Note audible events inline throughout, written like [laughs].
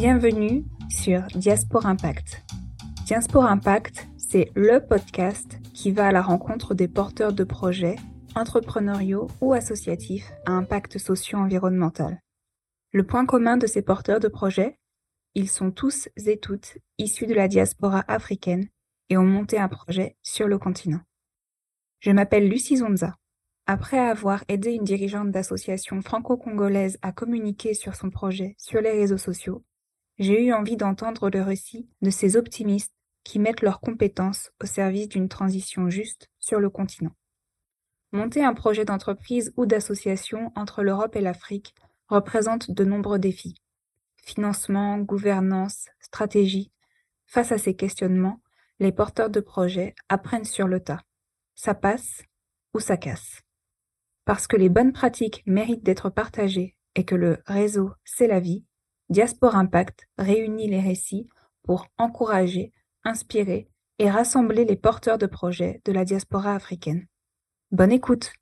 Bienvenue sur Diaspora Impact. Diaspora Impact, c'est le podcast qui va à la rencontre des porteurs de projets entrepreneuriaux ou associatifs à impact socio-environnemental. Le point commun de ces porteurs de projets, ils sont tous et toutes issus de la diaspora africaine et ont monté un projet sur le continent. Je m'appelle Lucie Zonza. Après avoir aidé une dirigeante d'association franco-congolaise à communiquer sur son projet sur les réseaux sociaux, j'ai eu envie d'entendre le récit de ces optimistes qui mettent leurs compétences au service d'une transition juste sur le continent. Monter un projet d'entreprise ou d'association entre l'Europe et l'Afrique représente de nombreux défis. Financement, gouvernance, stratégie. Face à ces questionnements, les porteurs de projets apprennent sur le tas. Ça passe ou ça casse. Parce que les bonnes pratiques méritent d'être partagées et que le réseau, c'est la vie, Diaspora Impact réunit les récits pour encourager, inspirer et rassembler les porteurs de projets de la diaspora africaine. Bonne écoute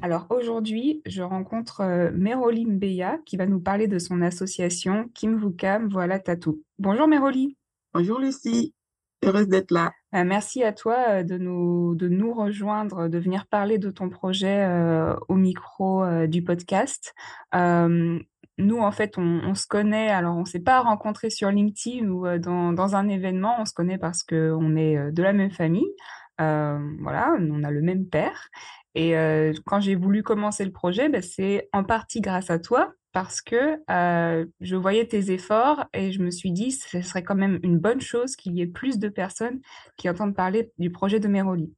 Alors aujourd'hui, je rencontre euh, Meroli Mbeya qui va nous parler de son association Kim Vukam Voilà Tatou. Bonjour Meroli. Bonjour Lucie, heureuse d'être là. Euh, merci à toi euh, de nous, de nous rejoindre, de venir parler de ton projet au micro du podcast nous, en fait, on, se connaît. Alors, on s'est pas rencontrés sur LinkedIn ou euh, dans, un événement. On se connaît parce qu'on est euh, de la même famille. Euh, voilà, on a le même père. Et quand j'ai voulu commencer le projet, ben, c'est en partie grâce à toi parce que je voyais tes efforts et je me suis dit ce serait quand même une bonne chose qu'il y ait plus de personnes qui entendent parler du projet de Meroli.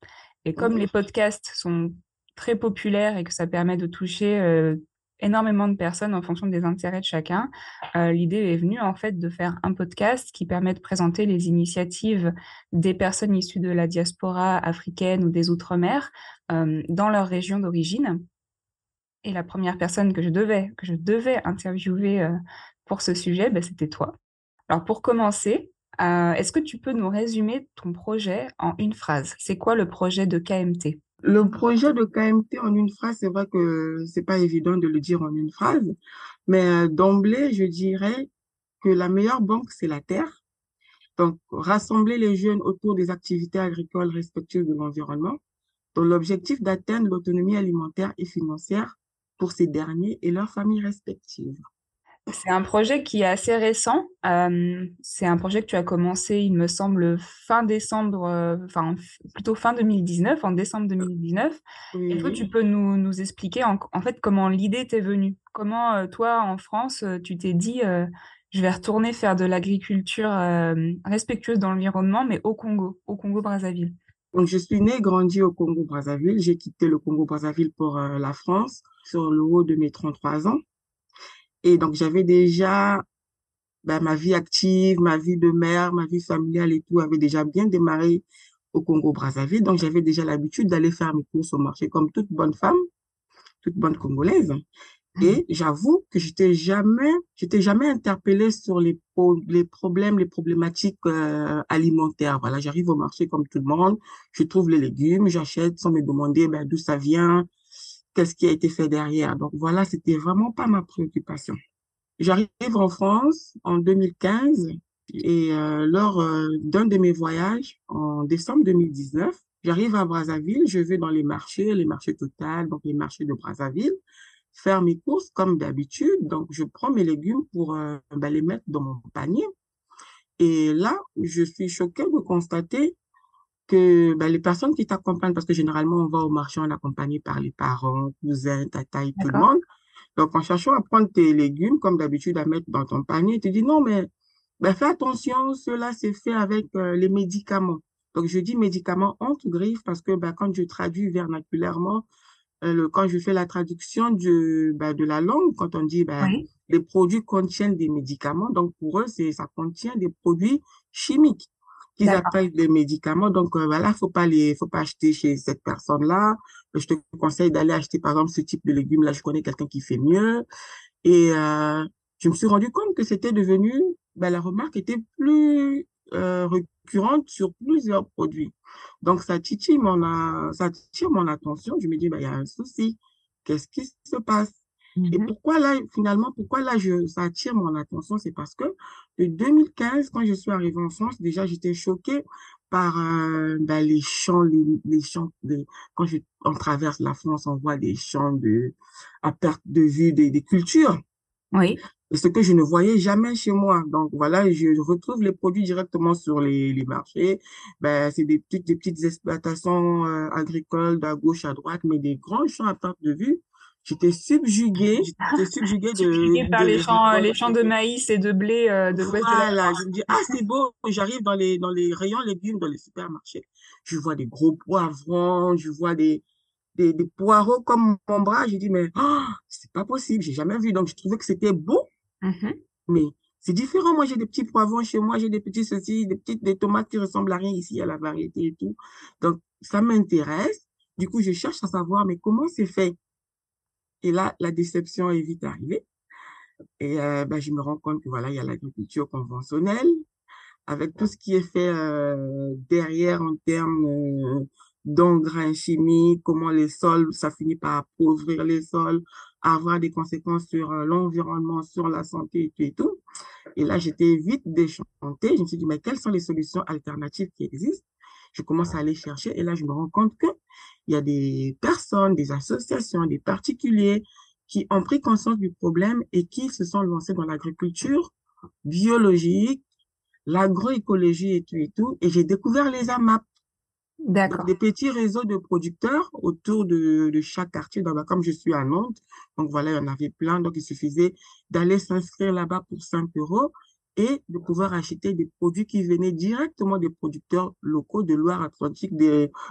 Et comme les podcasts sont très populaires et que ça permet de toucher énormément de personnes en fonction des intérêts de chacun. Euh, l'idée est venue en fait de faire un podcast qui permet de présenter les initiatives des personnes issues de la diaspora africaine ou des Outre-mer euh, dans leur région d'origine. Et la première personne que je devais, que je devais interviewer euh, pour ce sujet, ben, c'était toi. Alors pour commencer, est-ce que tu peux nous résumer ton projet en une phrase? C'est quoi le projet de KMT le projet de KMT en une phrase, c'est vrai que c'est pas évident de le dire en une phrase, mais euh, d'emblée, je dirais que la meilleure banque, c'est la terre. Donc, rassembler les jeunes autour des activités agricoles respectueuses de l'environnement, dans l'objectif d'atteindre l'autonomie alimentaire et financière pour ces derniers et leurs familles respectives. C'est un projet qui est assez récent. Euh, c'est un projet que tu as commencé, il me semble, fin décembre, euh, enfin plutôt fin 2019, en décembre 2019. Est-ce que tu peux nous, nous expliquer en, fait comment l'idée t'est venue? Comment euh, toi, en France, tu t'es dit, je vais retourner faire de l'agriculture respectueuse dans l'environnement, mais au Congo, au Congo-Brazzaville? Donc, je suis née, grandie au Congo-Brazzaville. J'ai quitté le Congo-Brazzaville pour la France sur le haut de mes 33 ans. Et donc, j'avais déjà ben, ma vie active, ma vie de mère, ma vie familiale et tout avait déjà bien démarré au Congo-Brazzaville. Donc, j'avais déjà l'habitude d'aller faire mes courses au marché comme toute bonne femme, toute bonne Congolaise. Et j'avoue que j'étais jamais, j'étais jamais interpellée sur les, les problèmes, les problématiques euh, alimentaires. Voilà, j'arrive au marché comme tout le monde, je trouve les légumes, j'achète sans me demander ben, d'où ça vient, qu'est-ce qui a été fait derrière. Donc voilà, c'était vraiment pas ma préoccupation. J'arrive en France en 2015 et euh, lors euh, d'un de mes voyages en décembre 2019, j'arrive à Brazzaville, je vais dans les marchés, les marchés total, donc les marchés de Brazzaville, faire mes courses comme d'habitude. Donc je prends mes légumes pour euh, ben, les mettre dans mon panier. Et là, je suis choquée de constater que ben, les personnes qui t'accompagnent, parce que généralement, on va au marché, on est accompagné par les parents, cousins, tata et tout le monde. Donc, en cherchant à prendre tes légumes, comme d'habitude, à mettre dans ton panier, tu dis non, mais ben, fais attention, cela c'est fait avec euh, les médicaments. Donc, je dis médicaments entre griffes parce que ben, quand je traduis vernaculairement, le, quand je fais la traduction de, ben, de la langue, quand on dit ben, les produits contiennent des médicaments, donc pour eux, c'est ça contient des produits chimiques qu'ils appellent des médicaments. Donc euh, voilà, faut pas les, faut pas acheter chez cette personne-là. Je te conseille d'aller acheter par exemple ce type de légumes. Là, je connais quelqu'un qui fait mieux. Et euh, je me suis rendu compte que c'était devenu, ben, la remarque était plus euh, récurrente sur plusieurs produits. Donc ça titille mon, ça tire mon attention. Je me dis, ben, il y a un souci. Qu'est-ce qui se passe? Et Mhm. pourquoi là, finalement, pourquoi là, je, ça attire mon attention, c'est parce que de 2015, quand je suis arrivée en France, déjà, j'étais choquée par euh, ben, les champs, les, les champs de, quand je, on traverse la France, on voit des champs de, à perte de vue des, des cultures. Oui, ce que je ne voyais jamais chez moi. Donc voilà, je retrouve les produits directement sur les, les marchés. Ben, c'est des petites, des petites exploitations euh, agricoles à gauche, à droite, mais des grands champs à perte de vue. J'étais subjuguée, [laughs] j'étais subjuguée de, subjuguée par de les champs, récoltes. les champs de maïs et de blé euh, de l'ouest de la Voilà, je me dis, ah, c'est beau. J'arrive dans les, dans les rayons légumes, dans les supermarchés. Je vois des gros poivrons, je vois des, des, des poireaux comme mon bras. Je dis, mais oh, c'est pas possible, j'ai jamais vu. Donc, je trouvais que c'était beau. Mhm. Mais c'est différent. Moi, j'ai des petits poivrons chez moi, j'ai des petits ceci, des petites des tomates qui ressemblent à rien ici, à la variété et tout. Donc, ça m'intéresse. Du coup, je cherche à savoir, mais comment c'est fait? Et là, la déception est vite arrivée. Et euh, ben, je me rends compte que voilà, il y a l'agriculture conventionnelle avec tout ce qui est fait euh, derrière en termes euh, d'engrais chimiques, comment les sols, ça finit par appauvrir les sols, avoir des conséquences sur euh, l'environnement, sur la santé et tout et tout. Et là, j'étais vite déchantée. Je me suis dit, mais quelles sont les solutions alternatives qui existent? Je commence à aller chercher et là, je me rends compte que il y a des personnes, des associations, des particuliers qui ont pris conscience du problème et qui se sont lancés dans l'agriculture biologique, l'agroécologie et tout et tout. Et j'ai découvert les AMAP. D'accord. des petits réseaux de producteurs autour de, chaque quartier. Donc, bah, comme je suis à Nantes, donc voilà, il y en avait plein. Donc, il suffisait d'aller s'inscrire là-bas pour 5 euros et de pouvoir acheter des produits qui venaient directement des producteurs locaux de Loire-Atlantique,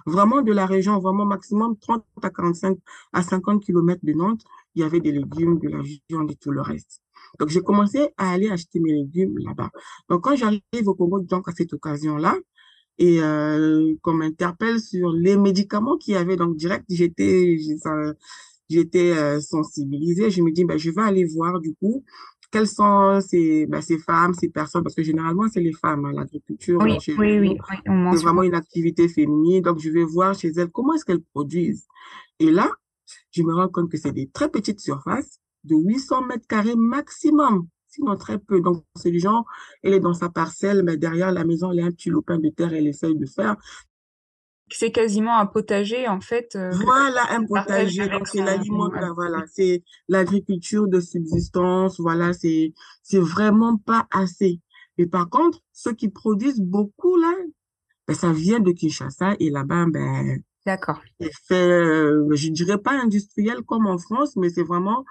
vraiment de la région, vraiment maximum 30 à 45 à 50 kilomètres de Nantes. Il y avait des légumes de la viande et tout le reste. Donc, j'ai commencé à aller acheter mes légumes là-bas. Donc, quand j'arrive au Congo, donc à cette occasion-là, et euh, qu'on m'interpelle sur les médicaments qu'il y avait. Donc, direct, j'étais j'étais euh, sensibilisée. Je me dis, ben, je vais aller voir du coup quelles sont ces, ben, ces femmes, ces personnes, parce que généralement, c'est les femmes, hein, l'agriculture Oui, oui, oui, oui, c'est vraiment une activité féminine. Donc, je vais voir chez elles comment est-ce qu'elles produisent. Et là, je me rends compte que c'est des très petites surfaces de 800 mètres carrés maximum, sinon très peu. Donc, c'est du genre, elle est dans sa parcelle, mais derrière la maison, elle a un petit lopin de terre, elle essaye de faire. C'est quasiment un potager, en fait, euh, Voilà un potager. Donc, c'est l'aliment, voilà, c'est l'agriculture de subsistance. Voilà, c'est, c'est vraiment pas assez. Mais par contre, ceux qui produisent beaucoup, là, ben, ça vient de Kinshasa et là-bas, ben, D'accord. C'est euh, je dirais pas industriel comme en France, mais c'est vraiment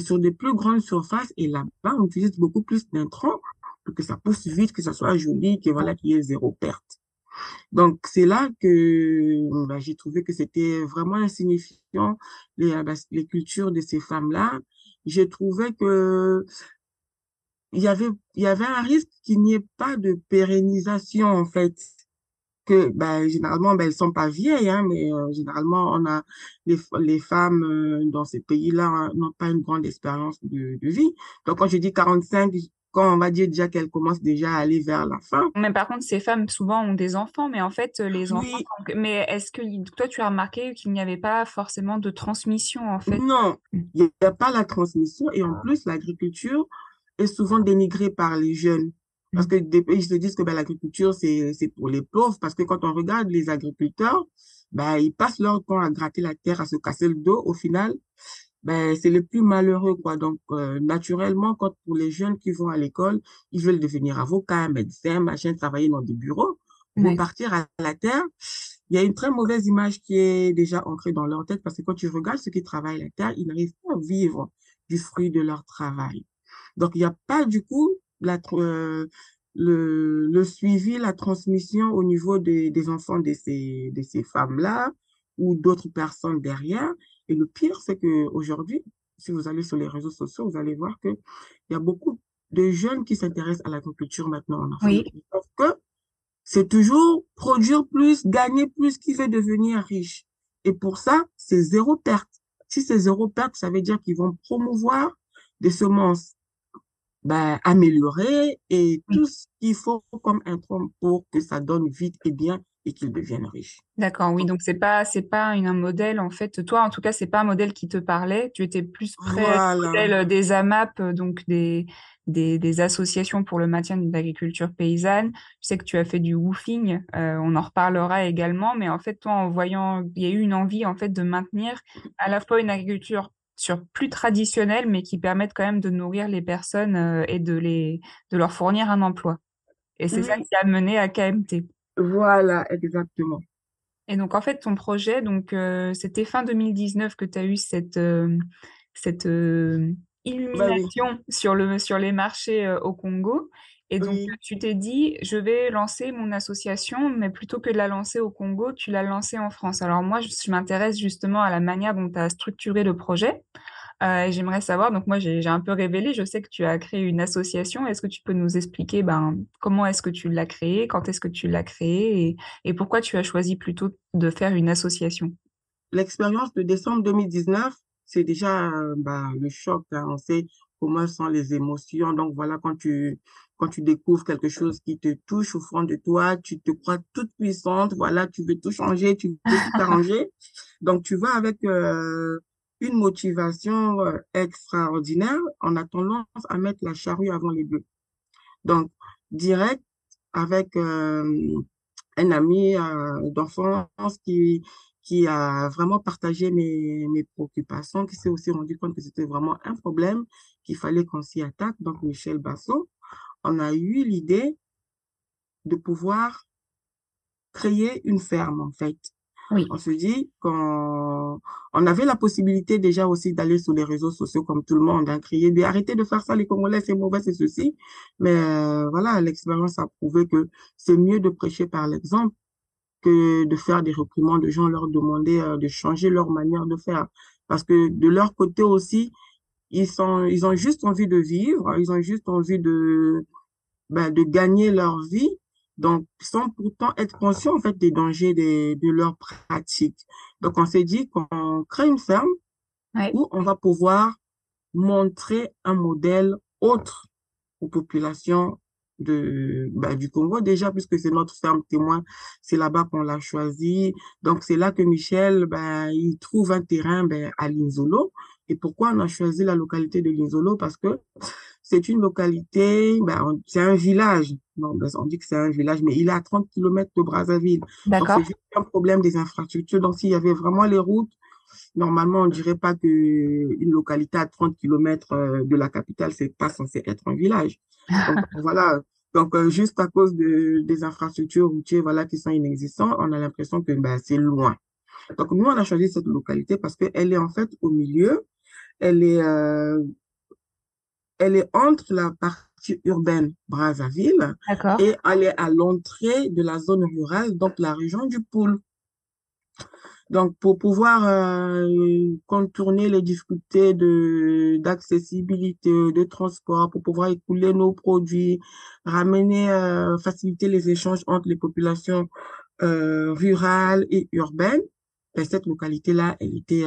sur des plus grandes surfaces. Et là-bas, on utilise beaucoup plus d'intrants pour que ça pousse vite, que ça soit joli, que voilà, qu'il y ait zéro perte. Donc, c'est là que bah, j'ai trouvé que c'était vraiment insignifiant, les, euh, bah, les cultures de ces femmes-là. J'ai trouvé que il avait, il y avait un risque qu'il n'y ait pas de pérennisation, en fait que ben, généralement ben, elles sont pas vieilles hein, mais euh, généralement on a les, les femmes euh, dans ces pays-là hein, n'ont pas une grande expérience de, de vie. Donc quand je dis 45 quand on va dire déjà qu'elles commencent déjà à aller vers la fin. Mais par contre, ces femmes, souvent, ont des enfants, mais en fait, euh, les enfants... oui. Mais est-ce que toi, tu as remarqué qu'il n'y avait pas forcément de transmission, en fait? non il n'y a pas la transmission et en plus l'agriculture est souvent dénigrée par les jeunes parce que des pays se disent que ben, l'agriculture c'est c'est pour les pauvres. Parce que quand on regarde les agriculteurs ben ils passent leur temps à gratter la terre à se casser le dos. Au final ben c'est le plus malheureux quoi. Donc euh, naturellement quand pour les jeunes qui vont à l'école ils veulent devenir avocat médecin machin travailler dans des bureaux Ouais. repartir à la terre il y a une très mauvaise image qui est déjà ancrée dans leur tête. Parce que quand tu regardes ceux qui travaillent la terre ils n'arrivent pas à vivre du fruit de leur travail. Donc il n'y a pas du coup la euh, le, le suivi, la transmission au niveau des, des enfants de ces, de ces femmes-là ou d'autres personnes derrière. Et le pire, c'est que aujourd'hui, si vous allez sur les réseaux sociaux, vous allez voir que il y a beaucoup de jeunes qui s'intéressent à l'agriculture maintenant en Oui. Afrique. Sauf que c'est toujours produire plus, gagner plus qui fait devenir riche. Et pour ça, c'est zéro perte. Si c'est zéro perte, ça veut dire qu'ils vont promouvoir des semences ben, améliorées et tout ce qu'il faut comme intrant pour que ça donne vite et bien et qu'ils deviennent riches. D'accord, oui, donc c'est pas c'est pas une, un modèle en fait. Toi, en tout cas, c'est pas un modèle qui te parlait. Tu étais plus près au modèle des AMAP, donc des, des, des associations pour le maintien d'une agriculture paysanne. Je sais que tu as fait du woofing, euh, on en reparlera également, mais en fait, toi, en voyant, il y a eu une envie en fait de maintenir à la fois une agriculture sur plus traditionnelle, mais qui permette quand même de nourrir les personnes euh, et de les de leur fournir un emploi. Et c'est ça qui a mené à KMT. Voilà, exactement. Et donc, en fait, ton projet, donc, euh, c'était fin 2019 que tu as eu cette, euh, cette euh, illumination bah sur, le, sur les marchés au Congo. Et donc, tu t'es dit, je vais lancer mon association, mais plutôt que de la lancer au Congo, tu l'as lancée en France. Alors, moi, je, je m'intéresse justement à la manière dont tu as structuré le projet. Euh, J'aimerais savoir, donc moi j'ai un peu révélé, je sais que tu as créé une association. Est-ce que tu peux nous expliquer ben, comment est-ce que tu l'as créée, quand est-ce que tu l'as créée et, et, pourquoi tu as choisi plutôt de faire une association? L'expérience de décembre 2019, c'est déjà ben, le choc. Hein. On sait comment sont les émotions. Donc voilà, quand tu, quand tu découvres quelque chose qui te touche au fond de toi, tu te crois toute puissante. Voilà, tu veux tout changer, tu veux tout arranger. [laughs] Donc tu vas avec... Euh, une motivation euh, extraordinaire en attendant à mettre la charrue avant les bœufs. Donc, direct avec euh, un ami euh, d'enfance qui, qui a vraiment partagé mes, mes préoccupations, qui s'est aussi rendu compte que c'était vraiment un problème, qu'il fallait qu'on s'y attaque. Donc, Michel Bassot, on a eu l'idée de pouvoir créer une ferme, en fait. Oui. On se dit qu'on on avait la possibilité déjà aussi d'aller sur les réseaux sociaux comme tout le monde, hein, crier, de, arrêtez de faire ça, les Congolais, c'est mauvais, c'est ceci. Mais euh, voilà, l'expérience a prouvé que c'est mieux de prêcher par l'exemple que de faire des reprimandes de gens, leur demander euh, de changer leur manière de faire. Parce que de leur côté aussi, ils sont, ils ont juste envie de vivre, ils ont juste envie de, ben, de gagner leur vie donc sans pourtant être conscients en fait des dangers de, de leur pratique. Donc on s'est dit qu'on crée une ferme où on va pouvoir montrer un modèle autre aux populations de bah, du Congo. Déjà puisque c'est notre ferme témoin c'est là-bas qu'on l'a choisi. Donc c'est là que Michel bah, il trouve un terrain bah, à Linzolo et pourquoi on a choisi la localité de Linzolo? Parce que c'est une localité, ben, c'est un village. Non, ben, on dit que c'est un village, mais il est à 30 km de Brazzaville. Donc, c'est juste un problème des infrastructures. Donc, s'il y avait vraiment les routes, normalement, on dirait pas que une localité à 30 km euh, de la capitale, c'est pas censé être un village. Donc, [laughs] voilà. Donc, euh, juste à cause de, des infrastructures routières, voilà, qui sont inexistantes, on a l'impression que, ben, c'est loin. Donc, nous, on a choisi cette localité parce qu'elle est en fait au milieu. Elle est, euh, elle est entre la partie urbaine Brazzaville et elle est à l'entrée de la zone rurale, donc la région du Poul. Donc, pour pouvoir euh, contourner les difficultés de d'accessibilité, de transport, pour pouvoir écouler nos produits, ramener, euh, faciliter les échanges entre les populations euh, rurales et urbaines, cette localité-là, elle était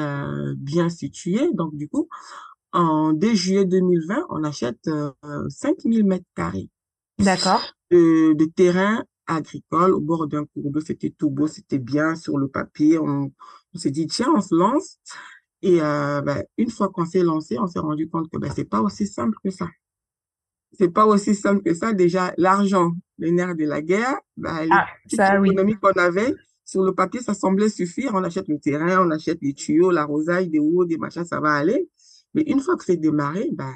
bien située. Donc, du coup, en dès juillet 2020, on achète euh, 5000 mètres carrés. D'accord. De, de terrain agricole au bord d'un cours d'eau. C'était tout beau, c'était bien sur le papier. On, on s'est dit, tiens, on se lance. Et euh, ben, une fois qu'on s'est lancé, on s'est rendu compte que ben, c'est pas aussi simple que ça. C'est pas aussi simple que ça. Déjà, l'argent, le nerf de la guerre, ben, ah, l'économie qu'on avait, sur le papier, ça semblait suffire. On achète le terrain, on achète les tuyaux, la rosaille, des hauts, des machins, ça va aller. Mais une fois que c'est démarré, ben,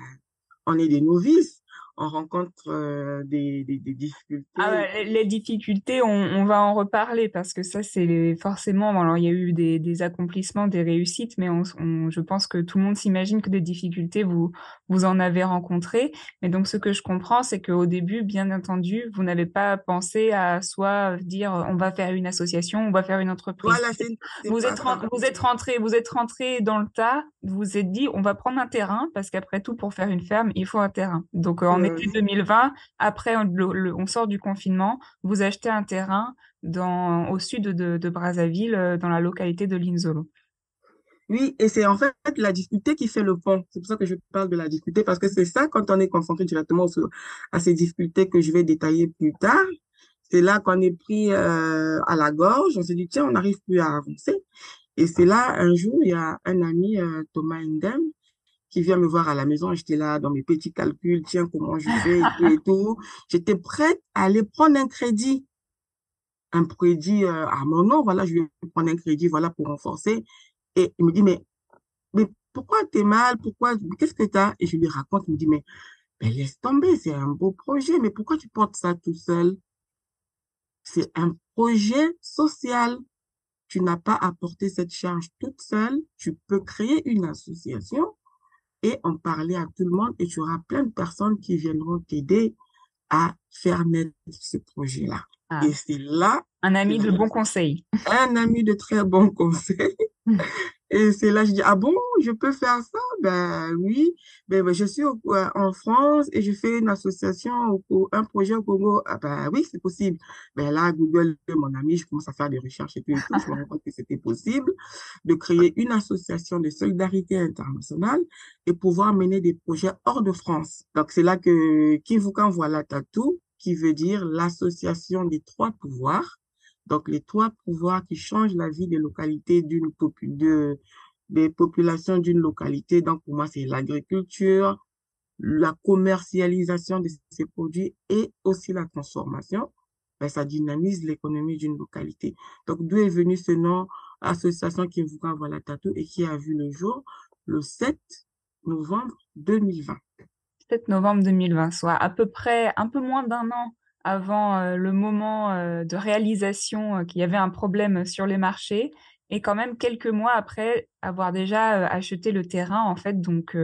on est des novices on rencontre euh, des, des, des, difficultés. Ah les, difficultés, on, on, va en reparler parce que ça, c'est forcément. Alors, il y a eu des, des accomplissements, des réussites, mais on, on, je pense que tout le monde s'imagine que des difficultés, vous, vous en avez rencontré. Mais donc, ce que je comprends, c'est qu'au début, bien entendu, vous n'avez pas pensé à soit dire on va faire une association, on va faire une entreprise. Voilà, vous, êtes, vous êtes rentré, vous êtes rentré dans le tas. Vous vous êtes dit on va prendre un terrain parce qu'après tout, pour faire une ferme, il faut un terrain. Donc, en 2020, après on, sort du confinement, vous achetez un terrain dans, au sud de, Brazzaville, euh, dans la localité de Linzolo. Oui, et c'est en fait la difficulté qui fait le pont. C'est pour ça que je parle de la difficulté, parce que c'est ça, quand on est confronté directement à ces difficultés que je vais détailler plus tard, C'est là qu'on est pris euh, à la gorge. On s'est dit, tiens, on n'arrive plus à avancer. Et c'est là, un jour, il y a un ami, euh, Thomas Indem, qui vient me voir à la maison. J'étais là dans mes petits calculs, tiens, comment je fais et tout. J'étais prête à aller prendre un crédit. Un crédit euh, à mon nom, voilà, je vais prendre un crédit, voilà, pour renforcer. Et il me dit, mais, mais pourquoi t'es mal? Pourquoi, qu'est-ce que t'as? Et je lui raconte, il me dit, mais, mais laisse tomber, c'est un beau projet, mais pourquoi tu portes ça tout seul? C'est un projet social. Tu n'as pas à porter cette charge toute seule. Tu peux créer une association et en parler à tout le monde et tu auras plein de personnes qui viendront t'aider à faire naître ce projet-là. Ah. Et c'est là. Un ami de bon conseil. Un ami de très bon [laughs] conseil. [laughs] Et c'est là, je dis, ah bon, je peux faire ça? Ben oui, ben, ben je suis en France et je fais une association, ou un projet au Congo. Ah ben oui, c'est possible. Ben là, Google, mon ami, je commence à faire des recherches et tout et tout. Je me rends compte que c'était possible de créer une association de solidarité internationale et pouvoir mener des projets hors de France. Donc c'est là que Kivukan Voilà Tatou, qui veut dire l'association des trois pouvoirs, donc, les trois pouvoirs qui changent la vie des localités d'une de, des populations d'une localité. Donc, pour moi, c'est l'agriculture, la commercialisation de ces produits et aussi la transformation. Ben, ça dynamise l'économie d'une localité. Donc, d'où est venu ce nom, Association Kimvuka Voilà Tatou, et qui a vu le jour le 7 novembre 2020. 7 novembre 2020, soit à peu près un peu moins d'un an avant euh, le moment euh, de réalisation euh, qu'il y avait un problème sur les marchés et quand même quelques mois après avoir déjà acheté le terrain en fait donc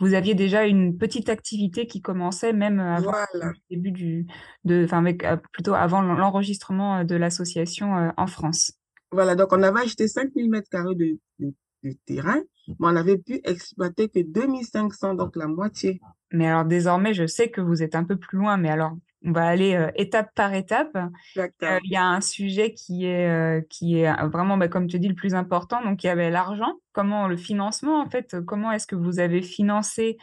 vous aviez déjà une petite activité qui commençait même avant le début du de enfin plutôt avant l'enregistrement de l'association en France. Voilà, donc on avait acheté 5000 mètres carrés de, de, terrain, mais on n'avait pu exploiter que 2500, donc la moitié. Mais alors désormais, je sais que vous êtes un peu plus loin, mais alors on va aller euh, étape par étape. Euh, il y a un sujet qui est, euh, qui est vraiment, bah, comme tu dis, le plus important. Donc, il y avait l'argent. Comment le financement, en fait, comment est-ce que vous avez financé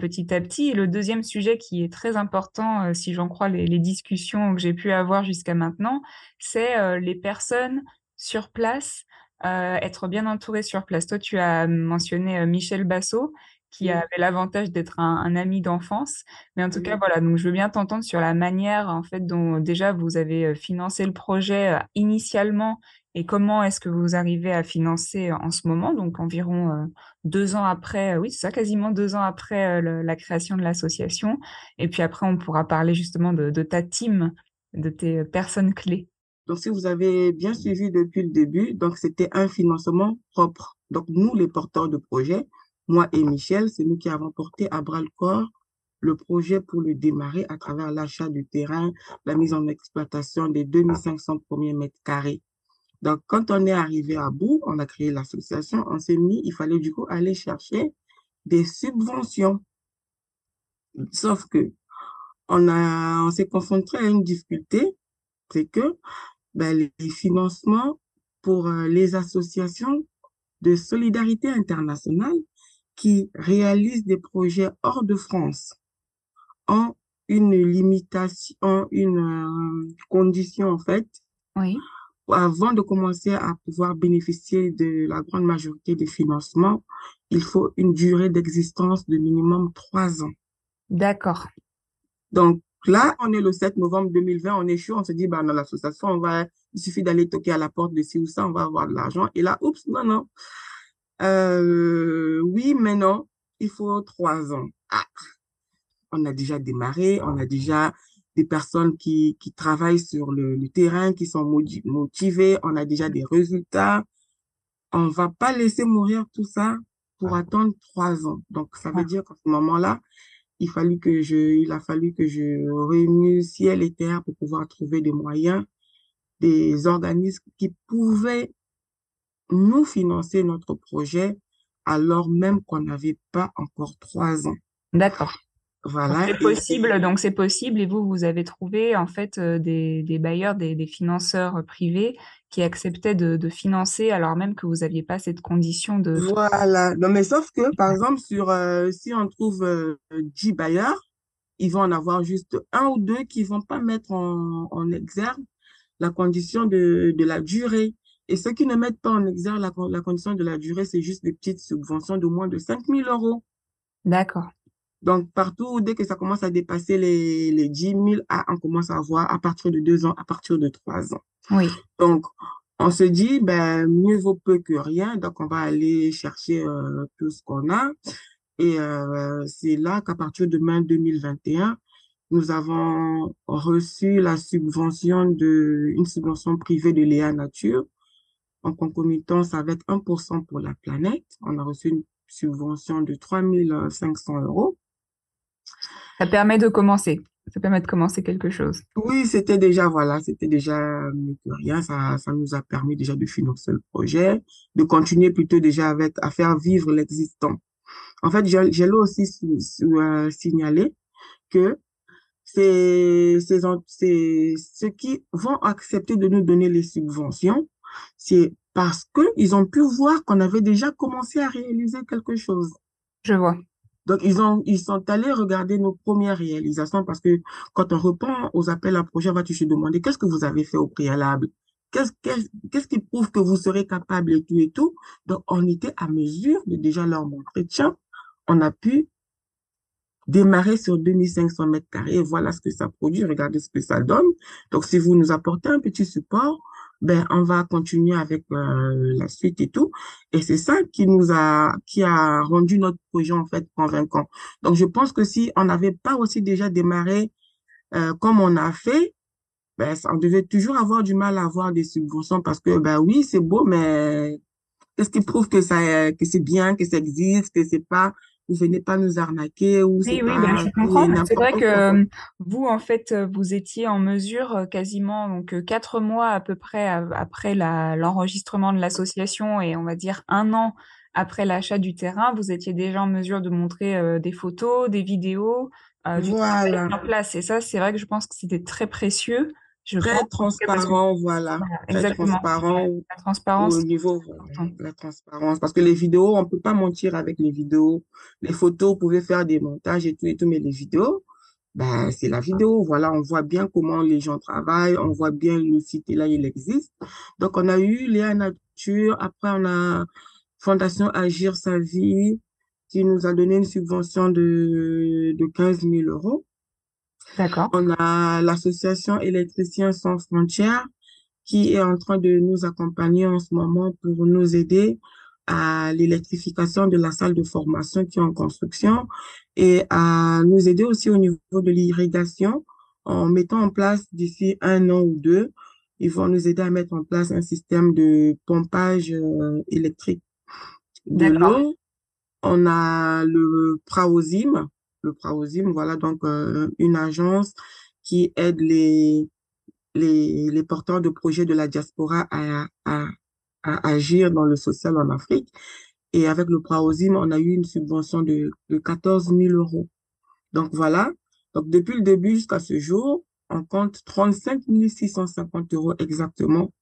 petit à petit? Et le deuxième sujet qui est très important, si j'en crois les, les, discussions que j'ai pu avoir jusqu'à maintenant, c'est les personnes sur place, être bien entourées sur place. Toi, tu as mentionné Michel Bassot qui avait l'avantage d'être un, ami d'enfance. Mais en tout cas, voilà, donc je veux bien t'entendre sur la manière en fait dont déjà vous avez financé le projet initialement et comment est-ce que vous arrivez à financer en ce moment, donc environ deux ans après, oui, c'est ça, quasiment deux ans après la création de l'association. Et puis après, on pourra parler justement de, de ta team, de tes personnes clés. Donc, si vous avez bien suivi depuis le début, donc c'était un financement propre. Donc, nous, les porteurs de projet, moi et Michel, c'est nous qui avons porté à bras le corps le projet pour le démarrer à travers l'achat du terrain, la mise en exploitation des 2500 premiers mètres carrés. Donc, quand on est arrivé à bout, on a créé l'association, on s'est mis, il fallait du coup aller chercher des subventions. Sauf que on on s'est confronté à une difficulté, c'est que ben, les financements pour euh, les associations de solidarité internationale qui réalisent des projets hors de France ont une limitation, une euh, condition en fait. Oui. Avant de commencer à pouvoir bénéficier de la grande majorité des financements, il faut une durée d'existence de minimum trois ans. D'accord. Donc là, on est le 7 novembre 2020, on est chaud, on se dit, bah, dans l'association, on va, il suffit d'aller toquer à la porte de ci ou ça, on va avoir de l'argent. Et là, oups, non, non. Euh, oui, mais non, il faut trois ans. Ah, on a déjà démarré, on a déjà des personnes qui, qui travaillent sur le, le terrain, qui sont motivées, on a déjà des résultats. On va pas laisser mourir tout ça pour ah. attendre trois ans. Donc, ça veut ah. dire qu'à ce moment-là, il fallu que je, il a fallu que je réunisse ciel et terre pour pouvoir trouver des moyens, des organismes qui pouvaient nous financer notre projet alors même qu'on n'avait pas encore trois ans. D'accord. Voilà. C'est possible, donc c'est possible. Et vous, vous avez trouvé en fait euh, des, des bailleurs, des, des, financeurs privés qui acceptaient de, de, financer alors même que vous n'aviez pas cette condition de. Voilà. Non, mais sauf que par exemple sur euh, si on trouve euh, 10 bailleurs, ils vont en avoir juste un ou deux qui vont pas mettre en, en exergue la condition de, de la durée. Et ceux qui ne mettent pas en exergue la, la condition de la durée, c'est juste des petites subventions de moins de 5 000 euros. D'accord. Donc, partout, dès que ça commence à dépasser les, les 10 000, ah, on commence à voir à partir de deux ans, à partir de trois ans. Oui. Donc, on se dit, ben, mieux vaut peu que rien. Donc, on va aller chercher euh, tout ce qu'on a. Et euh, c'est là qu'à partir de mai 2021, nous avons reçu la subvention de, une subvention privée de Léa Nature en concomitance avec 1% pour la planète. On a reçu une subvention de 3500 euros. Ça permet de commencer. Ça permet de commencer quelque chose. Oui, c'était déjà, voilà, c'était déjà mieux que rien. Ça, ça nous a permis déjà de financer le projet, de continuer plutôt déjà avec, à faire vivre l'existant. En fait, j'ai aussi euh, signalé que c'est ceux qui vont accepter de nous donner les subventions, c'est parce qu'ils ont pu voir qu'on avait déjà commencé à réaliser quelque chose. Je vois. Donc, ils, ont, ils sont allés regarder nos premières réalisations parce que quand on reprend aux appels à projet, on va toujours demander qu'est-ce que vous avez fait au préalable? Qu'est-ce qui prouve que vous serez capable et tout et tout? Donc, on était à mesure de déjà leur montrer, tiens, on a pu démarrer sur 2500 mètres carrés voilà ce que ça produit, regardez ce que ça donne. Donc, si vous nous apportez un petit support, ben, on va continuer avec euh, la suite et tout. Et c'est ça qui nous a, qui a rendu notre projet, en fait, convaincant. Donc, je pense que si on n'avait pas aussi déjà démarré euh, comme on a fait, ben, on devait toujours avoir du mal à avoir des subventions parce que, ben oui, c'est beau, mais qu'est-ce qui prouve que ça, que c'est bien, que ça existe, que c'est pas vous venez pas nous arnaquer ou oui, oui, ben, je comprends. C'est vrai que euh, vous, en fait, euh, vous étiez en mesure euh, quasiment donc quatre mois à peu près après l'enregistrement de l'association et on va dire un an après l'achat du terrain, vous étiez déjà en mesure de montrer des photos, des vidéos, du voilà. en place. Et ça, c'est vrai que je pense que c'était très précieux très transparent, voilà. Très transparent. La transparence. Au niveau, la transparence. Parce que les vidéos, on peut pas mentir avec les vidéos. Les photos, vous pouvez faire des montages et tout et tout, mais les vidéos, ben, c'est la vidéo. Voilà, on voit bien comment les gens travaillent, on voit bien le site, et là, il existe. Donc, on a eu Léa Nature, après, on a Fondation Agir sa vie, qui nous a donné une subvention de, de 15 000 euros. D'accord. On a l'association Électriciens sans frontières qui est en train de nous accompagner en ce moment pour nous aider à l'électrification de la salle de formation qui est en construction et à nous aider aussi au niveau de l'irrigation en mettant en place d'ici un an ou deux, ils vont nous aider à mettre en place un système de pompage euh, électrique de l'eau. On a le Praosim le Praosim, voilà donc euh, une agence qui aide les, les, porteurs de projets de la diaspora à, à, à agir dans le social en Afrique. Et avec le Praosim, on a eu une subvention de, de 14 000 euros. Donc voilà, donc depuis le début jusqu'à ce jour, on compte 35 650 euros exactement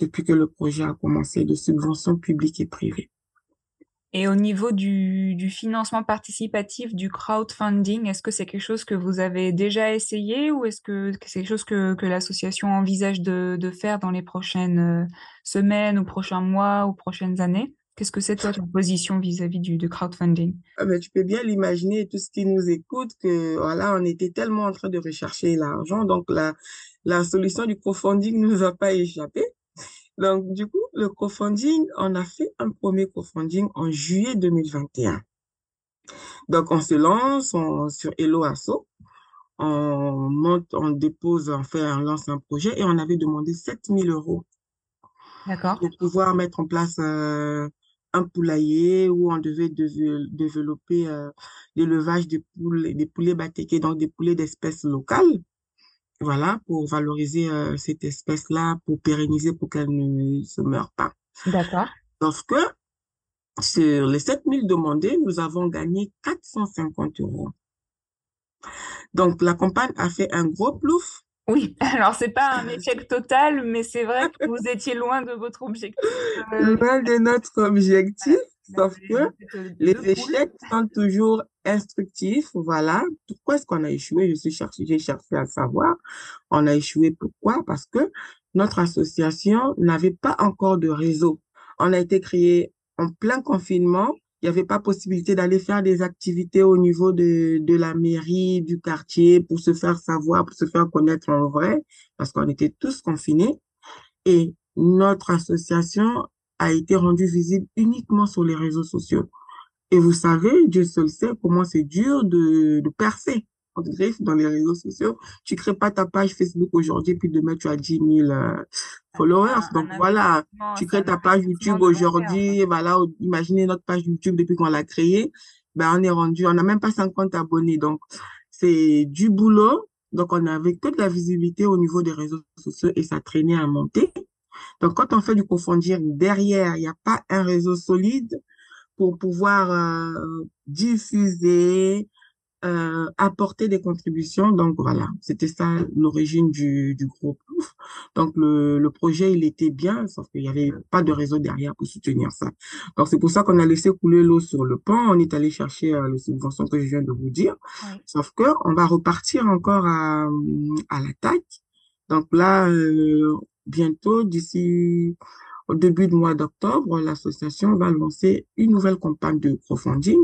depuis que le projet a commencé de subventions publiques et privées. Et au niveau du, du, financement participatif, du crowdfunding, est-ce que c'est quelque chose que vous avez déjà essayé ou est-ce que c'est quelque chose que, que l'association envisage de, de, faire dans les prochaines euh, semaines ou prochains mois ou prochaines années? Qu'est-ce que c'est toi ta position vis-à-vis du, crowdfunding? Ah ben, Tu peux bien l'imaginer, tout ce qui nous écoute, que voilà, on était tellement en train de rechercher l'argent, donc la, la solution du crowdfunding [laughs] ne nous a pas échappé. Donc, du coup, le crowdfunding, on a fait un premier crowdfunding en juillet 2021. Donc, on se lance sur Hello Asso. On monte, on dépose, on fait, on lance un projet et on avait demandé 7000 euros. D'accord. Pour pouvoir mettre en place euh, un poulailler où on devait développer euh, l'élevage des poules, des poulets batéqués, donc des poulets d'espèces locales. Voilà, pour valoriser euh, cette espèce-là, pour pérenniser, pour qu'elle ne se meure pas. D'accord. Sauf que sur les 7000 demandés, nous avons gagné 450 euros. Donc, la campagne a fait un gros plouf. Oui, [laughs] alors c'est pas un [laughs] échec total, mais c'est vrai que vous étiez loin de votre objectif. Euh, loin de notre objectif, sauf que les échecs sont toujours instructif, voilà. Pourquoi est-ce qu'on a échoué? Je suis cherché, j'ai cherché à savoir. On a échoué pourquoi? Parce que notre association n'avait pas encore de réseau. On a été créé en plein confinement. Il n'y avait pas possibilité d'aller faire des activités au niveau de, de la mairie, du quartier, pour se faire savoir, pour se faire connaître en vrai, parce qu'on était tous confinés. Et notre association a été rendue visible uniquement sur les réseaux sociaux. Et vous savez, Dieu seul sait comment c'est dur de, de percer dans les réseaux sociaux. Tu crées pas ta page Facebook aujourd'hui, puis demain tu as 10 000 euh, followers. Donc voilà, tu crées ta page YouTube aujourd'hui, voilà, imaginez notre page YouTube depuis qu'on l'a créée, ben on est rendu, on n'a même pas 50 abonnés. Donc c'est du boulot. Donc on avait que de la visibilité au niveau des réseaux sociaux et ça traînait à monter. Donc quand on fait du confondir derrière, il n'y a pas un réseau solide pour pouvoir euh, diffuser, euh, apporter des contributions. Donc voilà, c'était ça l'origine du, du groupe. Donc le, le projet, il était bien, sauf qu'il n'y avait pas de réseau derrière pour soutenir ça. Donc c'est pour ça qu'on a laissé couler l'eau sur le pont. On est allé chercher euh, les subventions que je viens de vous dire. Sauf que on va repartir encore à, à l'attaque. Donc là, euh, bientôt, d'ici au début du mois d'octobre, l'association va lancer une nouvelle campagne de crowdfunding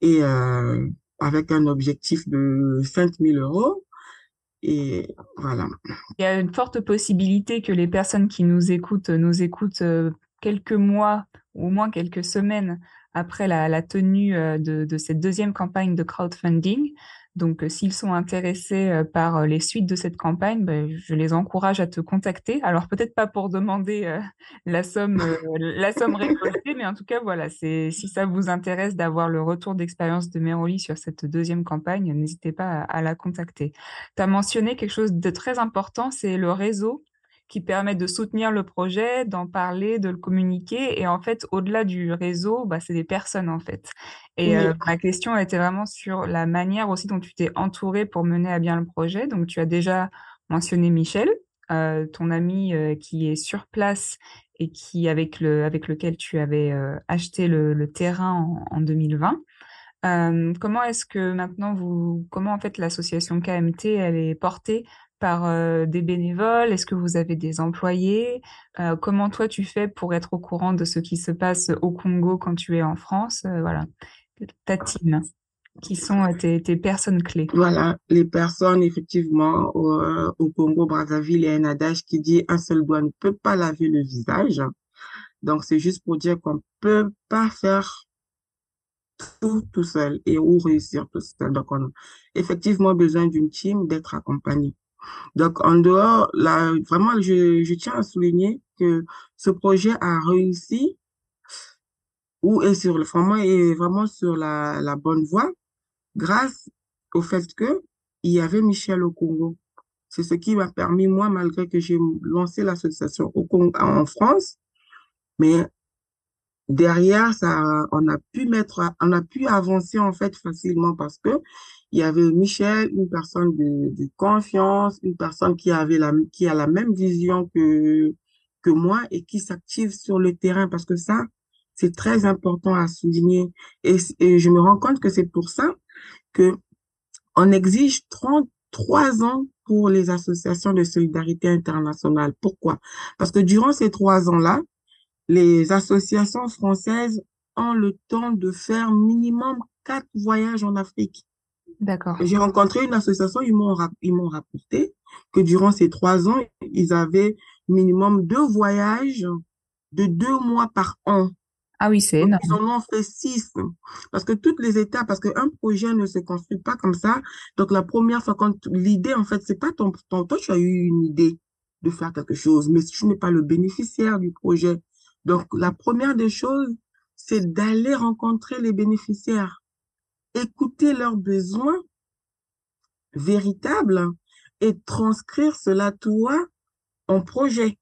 et euh, avec un objectif de 5 000 euros. Et voilà. Il y a une forte possibilité que les personnes qui nous écoutent nous écoutent euh, quelques mois ou au moins quelques semaines après la, tenue euh, de, cette deuxième campagne de crowdfunding. Donc, euh, s'ils sont intéressés euh, par euh, les suites de cette campagne, ben, je les encourage à te contacter. Alors, peut-être pas pour demander [laughs] la somme, la récoltée, mais en tout cas, voilà, c'est si ça vous intéresse d'avoir le retour d'expérience de Meroli sur cette deuxième campagne, n'hésitez pas à, à la contacter. Tu as mentionné quelque chose de très important, c'est le réseau qui permettent de soutenir le projet, d'en parler, de le communiquer. Et en fait, au-delà du réseau, bah, c'est des personnes en fait. Et euh, ma question était vraiment sur la manière aussi dont tu t'es entouré pour mener à bien le projet. Donc, tu as déjà mentionné Michel, euh, ton ami euh, qui est sur place et qui avec le avec lequel tu avais acheté le, le terrain en, en 2020. Euh, comment est-ce que maintenant vous, comment en fait l'association KMT elle est portée par euh, des bénévoles? Est-ce que vous avez des employés? Euh, Comment toi tu fais pour être au courant de ce qui se passe au Congo quand tu es en France? Euh, Voilà, ta team. Qui sont tes, personnes clés Voilà, les personnes effectivement au, au Congo Brazzaville, il y a un adage qui dit un seul doigt ne peut pas laver le visage. Donc c'est juste pour dire qu'on peut pas faire tout tout seul et ou réussir tout seul. Donc on a effectivement besoin d'une team, d'être accompagné. Donc, en dehors, là, vraiment, je, tiens à souligner que ce projet a réussi ou est sur vraiment, est vraiment sur la, la bonne voie grâce au fait que il y avait Michel au Congo. C'est ce qui m'a permis, moi, malgré que j'ai lancé l'association au Congo, en France, mais derrière, ça, on a pu mettre, on a pu avancer en fait facilement parce que il y avait Michel, une personne de, confiance, une personne qui avait la, qui a la même vision que que moi et qui s'active sur le terrain parce que ça, c'est très important à souligner. Et, et je me rends compte que c'est pour ça que on exige 33 ans pour les associations de solidarité internationale. Pourquoi? Parce que durant ces trois ans-là, les associations françaises ont le temps de faire minimum quatre voyages en Afrique. D'accord. J'ai rencontré une association, ils m'ont ils m'ont rapporté que durant ces trois ans, ils avaient minimum deux voyages de deux mois par an. Ah oui, c'est énorme. Ils en ont fait six. Parce que toutes les étapes, parce qu'un projet ne se construit pas comme ça. Donc, la première fois, quand l'idée, en fait, c'est pas ton, ton, toi, tu as eu une idée de faire quelque chose, mais tu n'es pas le bénéficiaire du projet. Donc, la première des choses, c'est d'aller rencontrer les bénéficiaires, écouter leurs besoins véritables et transcrire cela, toi, en projet.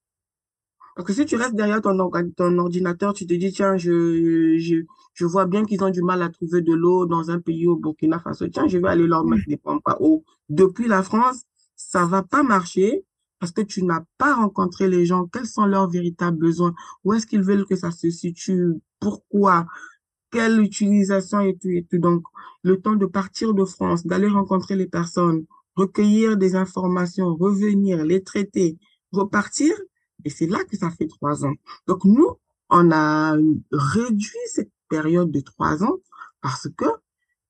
Parce que si tu restes derrière ton, ordinateur, tu te dis, tiens, je, je, je vois bien qu'ils ont du mal à trouver de l'eau dans un pays au Burkina Faso. Tiens, je vais aller leur mettre des pompes à eau. Depuis la France, ça va pas marcher parce que tu n'as pas rencontré les gens, quels sont leurs véritables besoins, où est-ce qu'ils veulent que ça se situe, pourquoi? Quelle utilisation et tout et tout. Donc, le temps de partir de France, d'aller rencontrer les personnes, recueillir des informations, revenir, les traiter, repartir. Et c'est là que ça fait trois ans. Donc, nous, on a réduit cette période de trois ans parce que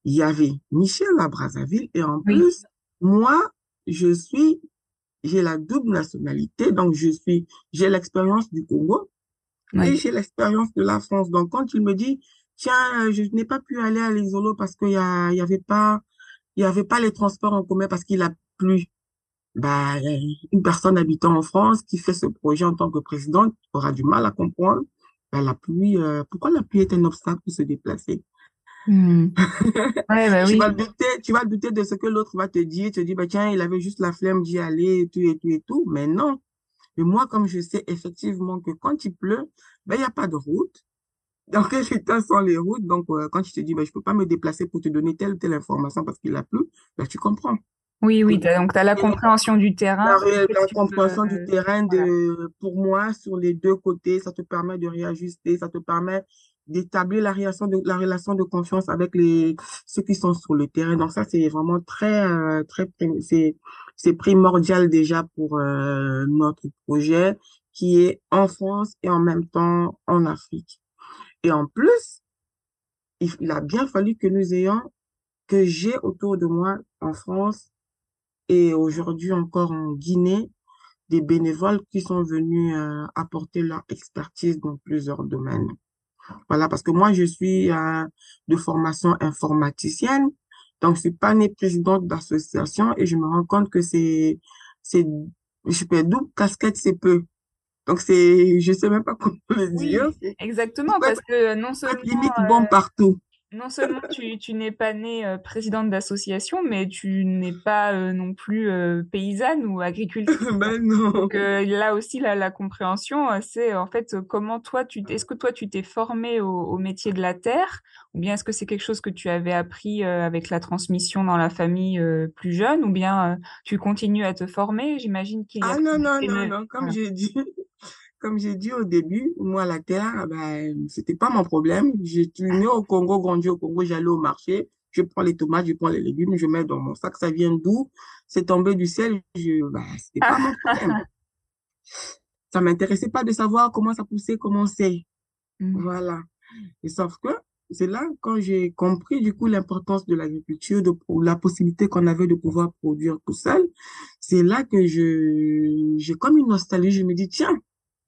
il y avait Michel à Brazzaville et en plus, moi, je suis, j'ai la double nationalité, donc je suis, j'ai l'expérience du Congo et j'ai l'expérience de la France. Donc, quand il me dit, tiens, je n'ai pas pu aller à l'Isolo parce qu'il y, a, il y avait pas, il y avait pas les transports en commun parce qu'il a plu. Bah, une personne habitant en France qui fait ce projet en tant que présidente aura du mal à comprendre bah, la pluie, euh, pourquoi la pluie est un obstacle pour se déplacer? Hmm. [laughs] Ouais, bah Tu oui. vas douter, tu vas douter de ce que l'autre va te dire, te dire, bah, tiens, il avait juste la flemme d'y aller et tout et tout et tout, mais non. Mais moi, comme je sais effectivement que quand il pleut, ben, il n'y a pas de route. Dans quel état sont les routes? Donc, euh, quand tu te dis, ben, je peux pas me déplacer pour te donner telle ou telle information parce qu'il a plu, ben, tu comprends. Oui, oui, donc tu as la compréhension du terrain. la, peux, compréhension du euh, terrain voilà. pour moi, sur les deux côtés, ça te permet de réajuster, ça te permet d'établir la relation de, la relation de confiance avec les, ceux qui sont sur le terrain. Donc ça, c'est vraiment très, euh, très, c'est, c'est primordial déjà pour euh, notre projet qui est en France et en même temps en Afrique. Et en plus, il, a bien fallu que nous ayons, que j'ai autour de moi en France et aujourd'hui encore en Guinée, des bénévoles qui sont venus euh, apporter leur expertise dans plusieurs domaines. Voilà, parce que moi, je suis euh, de formation informaticienne, donc je suis pas née présidente d'association et je me rends compte que c'est, c'est, je peux double casquette, c'est peu. Donc c'est, je sais même pas [laughs] comment le dire, exactement, être, parce que non seulement, limite euh, bon partout. Non seulement tu, tu n'es pas née euh, présidente d'association, mais tu n'es pas euh, non plus euh, paysanne ou agricultrice. [laughs] Ben non. Donc là aussi, la, la compréhension, c'est en fait comment toi, tu, est-ce que toi, tu t'es formé au, au métier de la terre, ou bien est-ce que c'est quelque chose que tu avais appris avec la transmission dans la famille plus jeune, ou bien tu continues à te former? J'imagine qu'il y a Ah non, non, non, une... non, comme j'ai dit, comme j'ai dit au début, moi, la terre, ben, c'était pas mon problème. Je suis née au Congo, grandi au Congo, j'allais au marché, je prends les tomates, je prends les légumes, je mets dans mon sac, ça vient d'où? C'est tombé du ciel, je, ben, c'était pas mon problème. [laughs] Ça m'intéressait pas de savoir comment ça poussait, comment c'est. Mm. Voilà. Et sauf que c'est là quand j'ai compris du coup l'importance de l'agriculture, de la possibilité qu'on avait de pouvoir produire tout seul, c'est là que je j'ai comme une nostalgie. Je me dis tiens,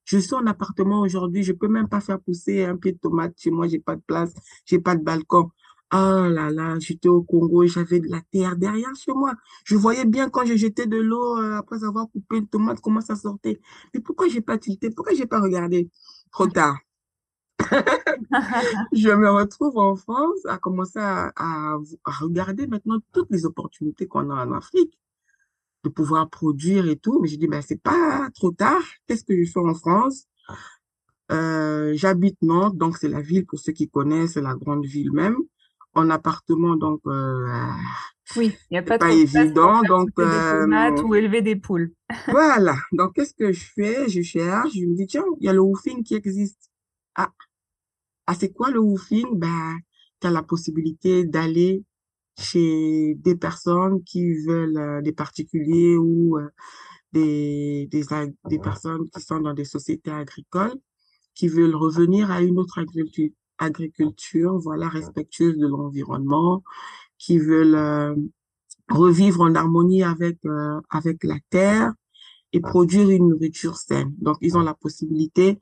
je suis en appartement aujourd'hui, je peux même pas faire pousser un pied de tomate chez moi, j'ai pas de place, j'ai pas de balcon. Ah là là, j'étais au Congo, j'avais de la terre derrière chez moi. Je voyais bien quand je jetais de l'eau euh, après avoir coupé une tomate comment ça sortait. Mais pourquoi j'ai pas tilté? Pourquoi j'ai pas regardé? Trop tard. [laughs] Je me retrouve en France à commencer à regarder maintenant toutes les opportunités qu'on a en Afrique de pouvoir produire et tout. Mais je dis, ben, c'est pas trop tard. Qu'est-ce que je fais en France? Euh, j'habite Nantes, donc c'est la ville pour ceux qui connaissent, c'est la grande ville même. En appartement, donc euh, Oui, il n'y a pas pas évident. Donc des euh, ou élever des poules. [laughs] voilà. Donc qu'est-ce que je fais? Je cherche, je me dis, tiens, il y a le woofing qui existe. Ah, ah c'est quoi le woofing? Ben, tu as la possibilité d'aller chez des personnes qui veulent, euh, des particuliers ou euh, des, des, personnes qui sont dans des sociétés agricoles, qui veulent revenir à une autre agriculture, agriculture, voilà, respectueuse de l'environnement, qui veulent euh, revivre en harmonie avec, euh, avec la terre et produire une nourriture saine. Donc, ils ont la possibilité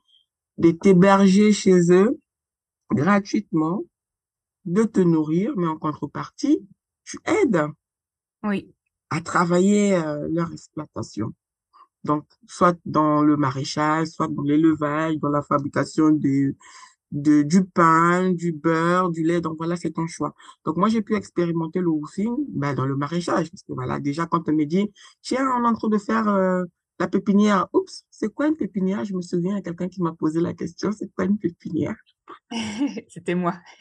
de t'héberger chez eux gratuitement, de te nourrir, mais en contrepartie, tu aides Oui, à travailler euh, leur exploitation. Donc, soit dans le maraîchage, soit dans l'élevage, dans la fabrication de, de, du pain, du beurre, du lait. Donc, voilà, c'est ton choix. Donc, moi, j'ai pu expérimenter le woofing ben, dans le maraîchage. Parce que voilà, déjà, quand on me dit, tiens, on est en train de faire euh, la pépinière. Oups, c'est quoi une pépinière? Je me souviens, il y a quelqu'un qui m'a posé la question, c'est quoi une pépinière? [laughs] c'était moi. [laughs]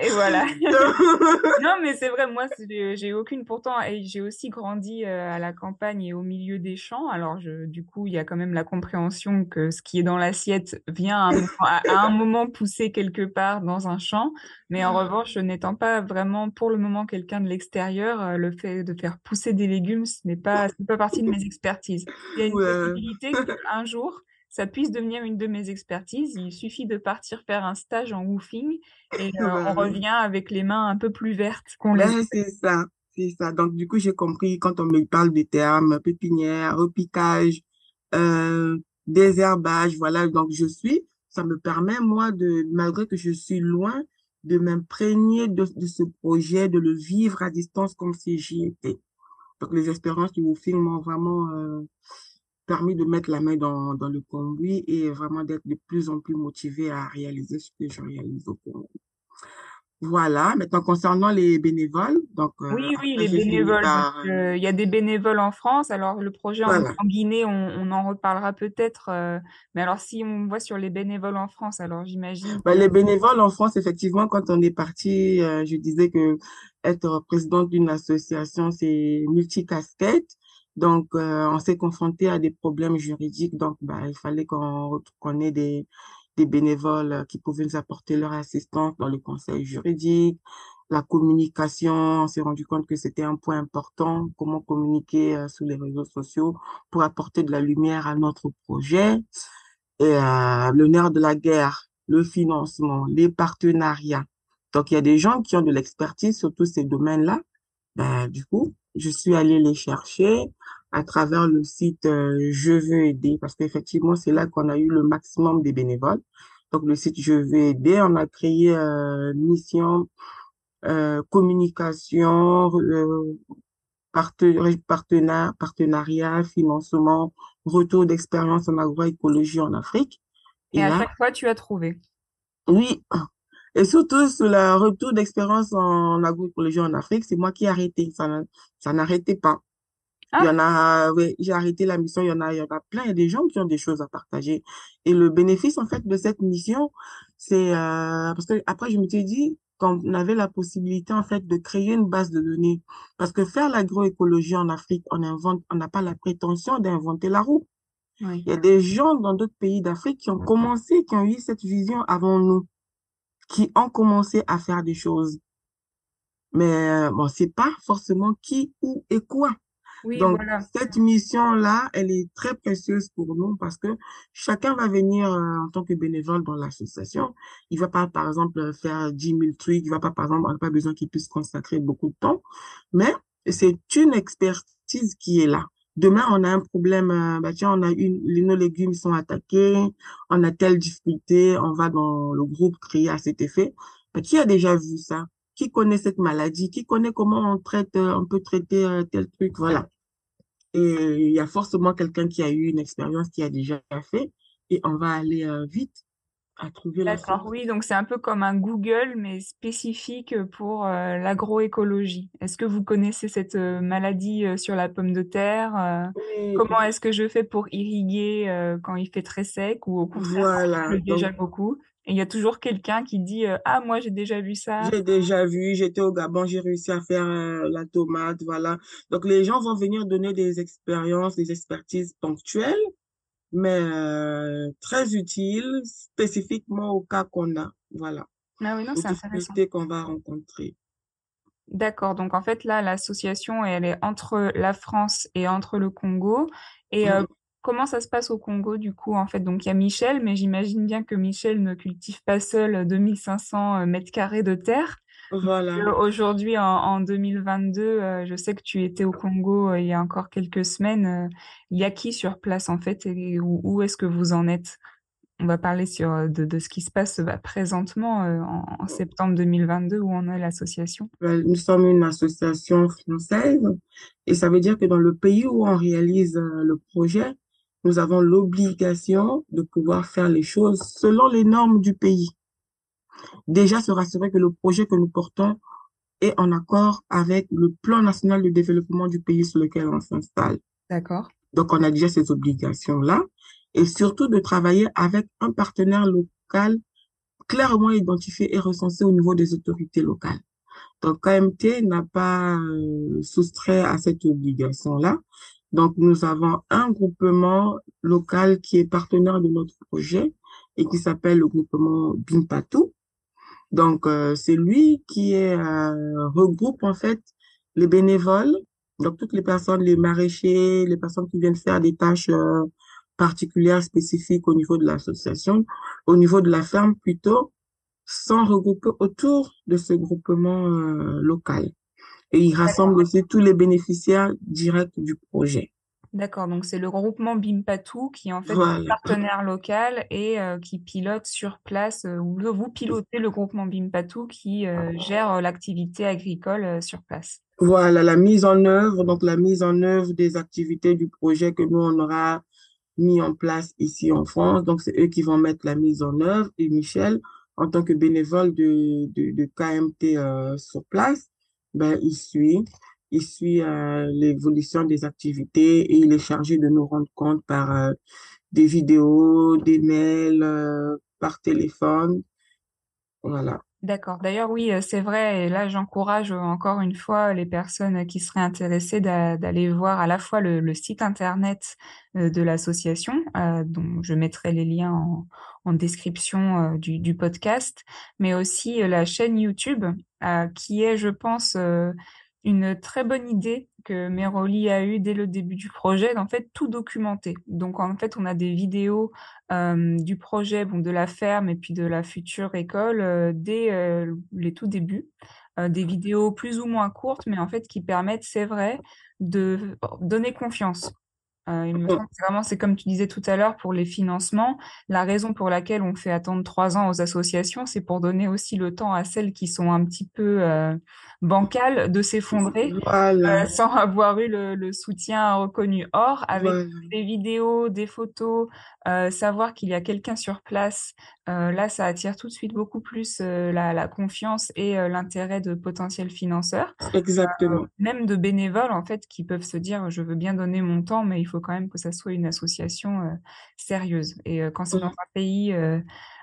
Et voilà. [laughs] non, mais c'est vrai, moi, j'ai aucune pourtant, et j'ai aussi grandi euh, à la campagne et au milieu des champs. Alors, je, du coup, il y a quand même la compréhension que ce qui est dans l'assiette vient à un, moment, pousser quelque part dans un champ. Mais en revanche, n'étant pas vraiment pour le moment quelqu'un de l'extérieur, euh, le fait de faire pousser des légumes, ce n'est pas, pas partie de mes expertises. Il y a une possibilité qu'un jour, ça puisse devenir une de mes expertises. Il suffit de partir faire un stage en woofing et [laughs] euh, on revient avec les mains un peu plus vertes qu'on les. c'est ça, c'est ça. Donc du coup, j'ai compris quand on me parle des termes pépinière, repiquage, euh, désherbage, voilà. Donc je suis, ça me permet moi de, malgré que je suis loin, de m'imprégner de, de ce projet, de le vivre à distance comme si j'y étais. Donc les expériences du woofing m'ont vraiment euh, permis de mettre la main dans, dans le conduit et vraiment d'être de plus en plus motivé à réaliser ce que je réalise au conduit. Voilà, maintenant concernant les bénévoles, donc euh, oui, oui, les bénévoles. Euh, il y a des bénévoles en France. Alors le projet en, Guinée, on, en reparlera peut-être. Euh, mais alors si on voit sur les bénévoles en France, alors j'imagine. Bah, les bénévoles en France, effectivement, quand on est parti, je disais que être présidente d'une association, c'est multicasquette. Donc, euh, on s'est confronté à des problèmes juridiques. Donc, bah, il fallait qu'on qu'on ait des, des bénévoles qui pouvaient nous apporter leur assistance dans le conseil juridique, la communication. On s'est rendu compte que c'était un point important, comment communiquer euh, sur les réseaux sociaux pour apporter de la lumière à notre projet. Et euh, le nerf de la guerre, le financement, les partenariats. Donc, il y a des gens qui ont de l'expertise sur tous ces domaines-là. Ben, du coup, je suis allée les chercher à travers le site euh, Je veux aider parce qu'effectivement, c'est là qu'on a eu le maximum des bénévoles. Donc, le site Je veux aider, on a créé euh, mission, euh, communication, partenariat, partenariat, financement, retour d'expérience en agroécologie en Afrique. Et, à chaque fois, tu as trouvé. Oui, et surtout, sur le retour d'expérience en agroécologie en Afrique, c'est moi qui ai arrêté. Ça, ça n'arrêtait pas. Il y en a, oui, j'ai arrêté la mission. Il y en a, il y en a plein. Il y a des gens qui ont des choses à partager. Et le bénéfice, en fait, de cette mission, c'est, euh, parce que après, je me suis dit, quand on avait la possibilité, en fait, de créer une base de données. Parce que faire l'agroécologie en Afrique, on invente, on n'a pas la prétention d'inventer la roue. Il y a des gens dans d'autres pays d'Afrique qui ont commencé, qui ont eu cette vision avant nous qui ont commencé à faire des choses. Mais bon, c'est pas forcément qui, où et quoi. Oui, Donc, cette mission-là, elle est très précieuse pour nous parce que chacun va venir euh, en tant que bénévole dans l'association. Il va pas, par exemple, faire 10 000 trucs. Il va pas, par exemple, on n'a pas besoin qu'il puisse consacrer beaucoup de temps. Mais c'est une expertise qui est là. Demain, on a un problème, euh, bah tiens, on a une, nos légumes sont attaqués, on a telle difficulté, on va dans le groupe crier à cet effet. Bah, qui a déjà vu ça? Qui connaît cette maladie? Qui connaît comment on traite, euh, on peut traiter euh, tel truc? Voilà. Et il y a forcément quelqu'un qui a eu une expérience, qui a déjà fait, et on va aller vite D'accord, oui, donc c'est un peu comme un Google, mais spécifique pour euh, l'agroécologie. Est-ce que vous connaissez cette euh, maladie euh, sur la pomme de terre Comment est-ce que je fais pour irriguer quand il fait très sec ou au contraire voilà, il déjà beaucoup? Et il y a toujours quelqu'un qui dit Ah, moi j'ai déjà vu ça. J'ai déjà vu, j'étais au Gabon, j'ai réussi à faire la tomate, voilà. Donc les gens vont venir donner des expériences, des expertises ponctuelles mais euh, très utile spécifiquement au cas qu'on a. Voilà. Ah oui, non, c'est intéressant. qu'on va rencontrer. D'accord. Donc, en fait, là, l'association, elle est entre la France et entre le Congo. Et euh, comment ça se passe au Congo, du coup, en fait? Donc, il y a Michel, mais j'imagine bien que Michel ne cultive pas seul 2500 euh, mètres carrés de terre. Voilà. Aujourd'hui, en, 2022, euh, je sais que tu étais au Congo euh, il y a encore quelques semaines. Euh, il y a qui sur place en fait et où, est-ce que vous en êtes? On va parler sur, de, ce qui se passe bah, présentement en, septembre 2022 où on est l'association? Bah, nous sommes une association française et ça veut dire que dans le pays où on réalise le projet, nous avons l'obligation de pouvoir faire les choses selon les normes du pays déjà se rassurer que le projet que nous portons est en accord avec le plan national de développement du pays sur lequel on s'installe. D'accord. Donc, on a déjà ces obligations-là et surtout de travailler avec un partenaire local clairement identifié et recensé au niveau des autorités locales. Donc, KMT n'a pas soustrait à cette obligation-là. Donc, nous avons un groupement local qui est partenaire de notre projet et qui s'appelle le groupement Bimpatou. Donc, c'est lui qui est, regroupe en fait les bénévoles, donc toutes les personnes, les maraîchers, les personnes qui viennent faire des tâches particulières, spécifiques au niveau de l'association, au niveau de la ferme plutôt, sont regroupés autour de ce groupement euh, local. Et il rassemble aussi tous les bénéficiaires directs du projet. D'accord, donc c'est le regroupement Bimpatou qui est en fait un partenaire local et euh, qui pilote sur place, euh, ou vous pilotez le groupement Bimpatou qui gère l'activité agricole sur place. Voilà, la mise en œuvre, donc la mise en œuvre des activités du projet que nous, on aura mis en place ici en France. Donc, c'est eux qui vont mettre la mise en œuvre. Et Michel, en tant que bénévole de, de, de KMT euh, sur place, ben, il suit, il suit euh, l'évolution des activités et il est chargé de nous rendre compte par euh, des vidéos, des mails, par téléphone. Voilà. D'accord. D'ailleurs, oui, c'est vrai. Et là, j'encourage encore une fois les personnes qui seraient intéressées d'aller voir à la fois le, site internet de l'association, dont je mettrai les liens en, description du, podcast, mais aussi la chaîne YouTube, qui est, je pense, une très bonne idée que Meroli a eue dès le début du projet, d'en fait tout documenter. Donc en fait, on a des vidéos euh, du projet, bon, de la ferme et puis de la future école euh, dès euh, les tout débuts. des vidéos plus ou moins courtes, mais en fait qui permettent, c'est vrai, de donner confiance euh, il me semble que vraiment, c'est comme tu disais tout à l'heure pour les financements. La raison pour laquelle on fait attendre trois ans aux associations, c'est pour donner aussi le temps à celles qui sont un petit peu euh, bancales de s'effondrer euh, sans avoir eu le, soutien reconnu. Or, avec des vidéos, des photos, savoir qu'il y a quelqu'un sur place, là, ça attire tout de suite beaucoup plus la, la, confiance et l'intérêt de potentiels financeurs. Exactement. même de bénévoles, en fait, qui peuvent se dire, je veux bien donner mon temps, mais il faut quand même que ça soit une association euh, sérieuse. Et euh, quand c'est dans un pays, euh,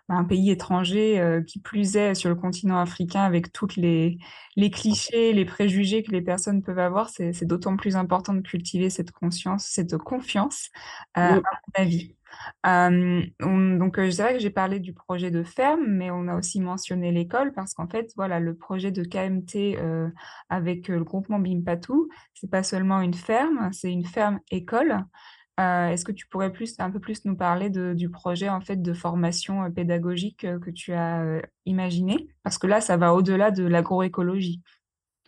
bah, un pays étranger, qui plus est sur le continent africain, avec toutes les, les clichés, les préjugés que les personnes peuvent avoir, c'est d'autant plus important de cultiver cette conscience, cette confiance, à mon avis. Donc c'est vrai que j'ai parlé du projet de ferme, mais on a aussi mentionné l'école parce qu'en fait, voilà, le projet de KMT avec le groupement Bimpatou, c'est pas seulement une ferme, c'est une ferme école. Est-ce que tu pourrais un peu plus nous parler du projet en fait de formation pédagogique que tu as imaginé? Parce que là, ça va au-delà de l'agroécologie.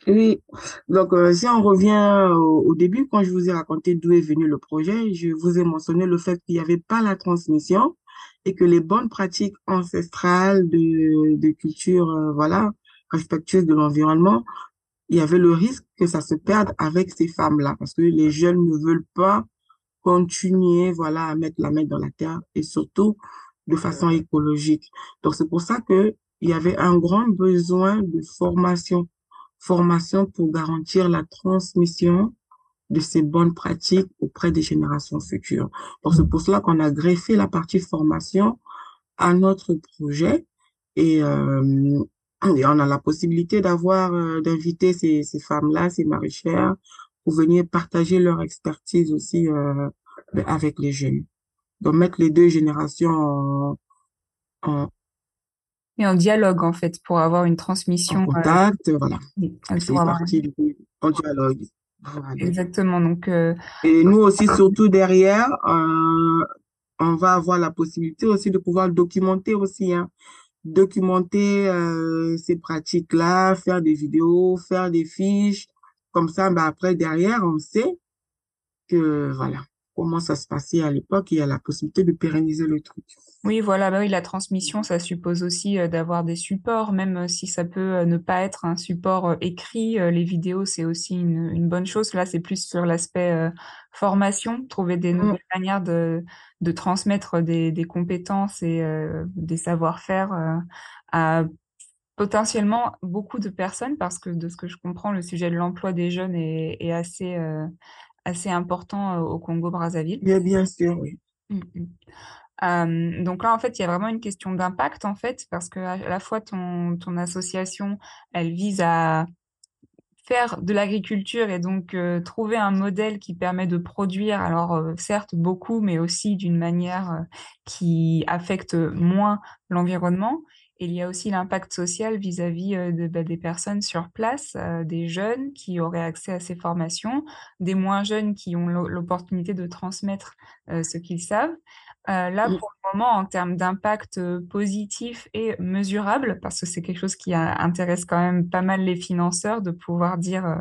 Oui, donc euh, si on revient au, début, quand je vous ai raconté d'où est venu le projet, je vous ai mentionné le fait qu'il n'y avait pas la transmission et que les bonnes pratiques ancestrales de, de culture, euh, voilà, respectueuses de l'environnement, il y avait le risque que ça se perde avec ces femmes-là, parce que les jeunes ne veulent pas continuer, voilà, à mettre la main dans la terre et surtout de façon écologique. Donc c'est pour ça que il y avait un grand besoin de formation formation pour garantir la transmission de ces bonnes pratiques auprès des générations futures. Donc, c'est pour cela qu'on a greffé la partie formation à notre projet et, euh, on a la possibilité d'avoir, euh, d'inviter ces, ces femmes-là, ces maraîchères, pour venir partager leur expertise aussi euh, avec les jeunes. Donc, mettre les deux générations en, en, et en dialogue en fait pour avoir une transmission. En euh, contact, voilà. C'est parti du en dialogue. Exactement. Donc. Euh, et nous aussi, surtout derrière, euh, on va avoir la possibilité aussi de pouvoir documenter aussi, hein, documenter ces pratiques-là, faire des vidéos, faire des fiches. Comme ça, bah, après, derrière, on sait que, voilà, comment ça se passait à l'époque, y a la possibilité de pérenniser le truc. Oui, voilà, bah oui, la transmission, ça suppose aussi euh, d'avoir des supports, même euh, si ça peut euh, ne pas être un support écrit. les vidéos, c'est aussi une, une, bonne chose. Là, c'est plus sur l'aspect formation, trouver des mmh. nouvelles manières de, de transmettre des, des compétences et des savoir-faire à potentiellement beaucoup de personnes, parce que de ce que je comprends, le sujet de l'emploi des jeunes est, est assez assez important au Congo-Brazzaville. Bien, bien sûr, oui. Mmh, mmh. Euh, donc là, en fait, il y a vraiment une question d'impact, en fait, parce que à la fois ton, ton association, elle vise à faire de l'agriculture et donc euh, trouver un modèle qui permet de produire, alors euh, certes beaucoup, mais aussi d'une manière euh, qui affecte moins l'environnement. Et il y a aussi l'impact social vis-à-vis de, bah, des personnes sur place, des jeunes qui auraient accès à ces formations, des moins jeunes qui ont l'opportunité de transmettre ce qu'ils savent. Euh, là, Mm. pour le moment, en termes d'impact euh, positif et mesurable, parce que c'est quelque chose qui intéresse quand même pas mal les financeurs de pouvoir dire euh,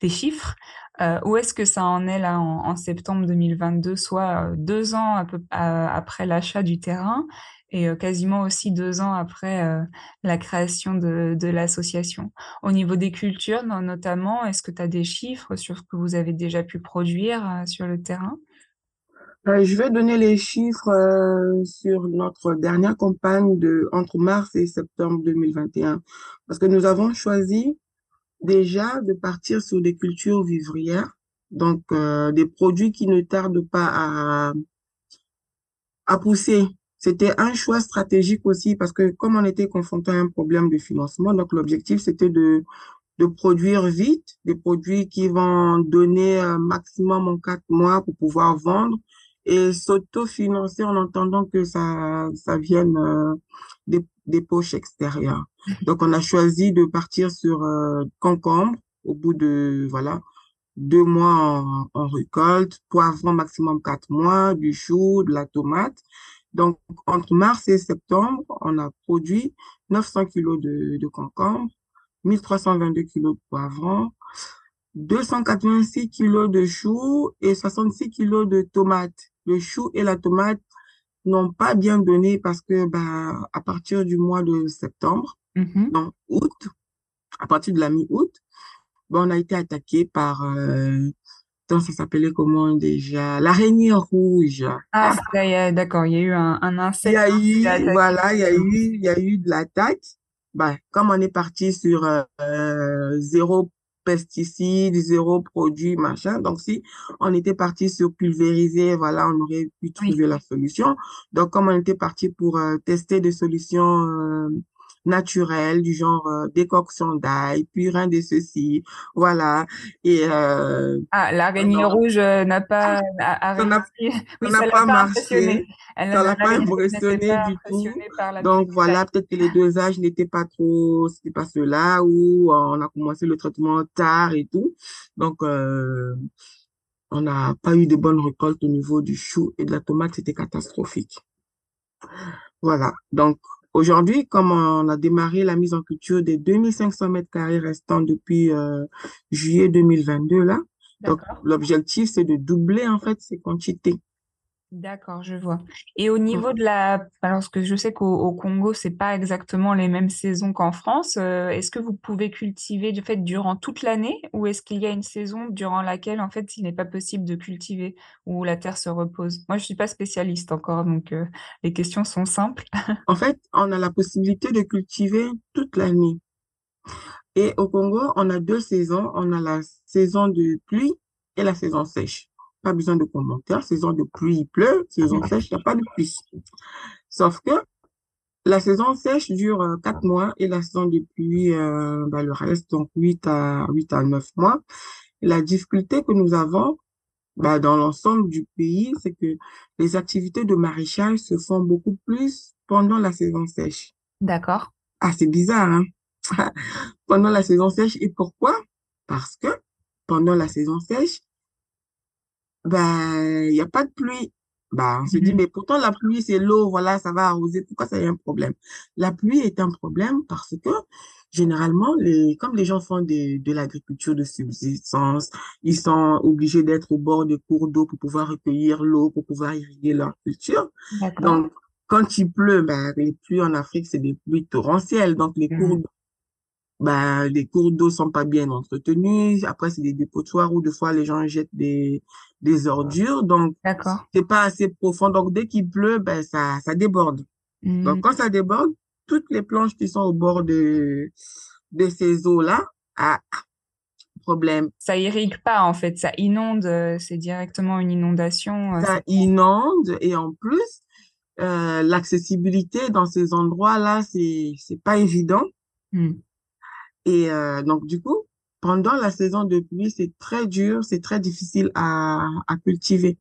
des chiffres, euh, où est-ce que ça en est là en, en septembre 2022, soit euh, deux ans à peu- à- après l'achat du terrain et euh, quasiment aussi deux ans après euh, la création de, l'association. Au niveau des cultures, no- notamment, est-ce que tu as des chiffres sur ce que vous avez déjà pu produire euh, sur le terrain? Je vais donner les chiffres sur notre dernière campagne de entre mars et septembre 2021 parce que nous avons choisi déjà de partir sur des cultures vivrières, donc des produits qui ne tardent pas à pousser. C'était un choix stratégique aussi parce que comme on était confronté à un problème de financement, donc l'objectif c'était de de produire vite, des produits qui vont donner un maximum en quatre mois pour pouvoir vendre et s'autofinancer en attendant que ça, ça vienne euh, des, des poches extérieures. Donc, on a choisi de partir sur euh, concombre au bout de, voilà, deux mois en, en récolte, poivron maximum quatre mois, du chou, de la tomate. Donc, entre mars et septembre, on a produit 900 kilos de, de concombre, 1322 kilos de poivrons, 286 kilos de choux et 66 kilos de tomates. Le chou et la tomate n'ont pas bien donné parce que bah, à partir du mois de septembre, Mhm. non, août, à partir de la mi-août, bah, on a été attaqué par, euh, ça s'appelait comment déjà? L'araignée rouge. Ah, c'est là, il y a- d'accord, il y a eu un, un Il y insecte a eu, voilà, il y a eu, il y a eu de l'attaque. Ben, comme on est parti sur euh, zéro pesticide, zéro produit, machin. Donc, si on était parti sur pulvériser, voilà, on aurait pu Oui. trouver la solution. Donc, comme on était parti pour euh, tester des solutions euh, naturelles, du genre euh, décoction d'ail, purin de ceci, voilà. Et euh, Ah, l'araignée non, rouge euh, n'a pas a, a ça n'a [laughs] Oui, n'a pas marché. Elle, Ça l'a pas impressionné pas du tout. Donc voilà, peut-être que les dosages n'étaient pas trop, c'était pas cela, ou euh, on a commencé le traitement tard et tout. Donc euh, on n'a pas eu de bonnes récoltes au niveau du chou et de la tomate, c'était catastrophique. Voilà. Donc aujourd'hui, comme on a démarré la mise en culture des 2500 mètres carrés restants depuis euh, juillet 2022 là, donc l'objectif c'est de doubler en fait ces quantités. D'accord, je vois. Et au niveau de la, alors parce que je sais qu'au au Congo, c'est pas exactement les mêmes saisons qu'en France, euh, est-ce que vous pouvez cultiver du fait durant toute l'année ou est-ce qu'il y a une saison durant laquelle en fait il n'est pas possible de cultiver où la terre se repose? Moi, je suis pas spécialiste encore, donc euh, les questions sont simples. [laughs] En fait, on a la possibilité de cultiver toute l'année. Et au Congo, on a deux saisons. On a la saison de pluie et la saison sèche. Pas besoin de commentaires. Saison de pluie, il pleut. Saison sèche, il n'y a pas de pluie. Sauf que la saison sèche dure euh, quatre mois et la saison de pluie, euh, bah, le reste, donc huit à, huit à neuf mois. Et la difficulté que nous avons, bah, dans l'ensemble du pays, c'est que les activités de maraîchage se font beaucoup plus pendant la saison sèche. D'accord. Ah, c'est bizarre, hein? [laughs] Pendant la saison sèche. Et pourquoi? Parce que pendant la saison sèche, ben, il n'y a pas de pluie. Ben, on se dit, Mhm. mais pourtant la pluie, c'est l'eau, voilà, ça va arroser. Pourquoi ça y a un problème? La pluie est un problème parce que généralement, les, comme les gens font des, de l'agriculture de subsistance, ils sont obligés d'être au bord des cours d'eau pour pouvoir recueillir l'eau, pour pouvoir irriguer leur culture. Donc, quand il pleut, ben, les pluies en Afrique, c'est des pluies torrentielles. Donc, les cours Mhm. Ben, les cours d'eau sont pas bien entretenus. Après, c'est des dépotoirs où des fois les gens jettent des, des ordures. Donc, c'est pas assez profond. Donc, dès qu'il pleut, ben, ça, ça déborde. Donc, Mhm. quand ça déborde, toutes les planches qui sont au bord de, de ces eaux-là, ah, problème. Ça irrigue pas en fait, ça inonde, euh, c'est directement une inondation. euh, Ça inonde et en plus, euh, l'accessibilité dans ces endroits-là, c'est c'est pas évident. Hmm. Et euh, donc du coup, pendant la saison de pluie, c'est très dur, c'est très difficile à à cultiver,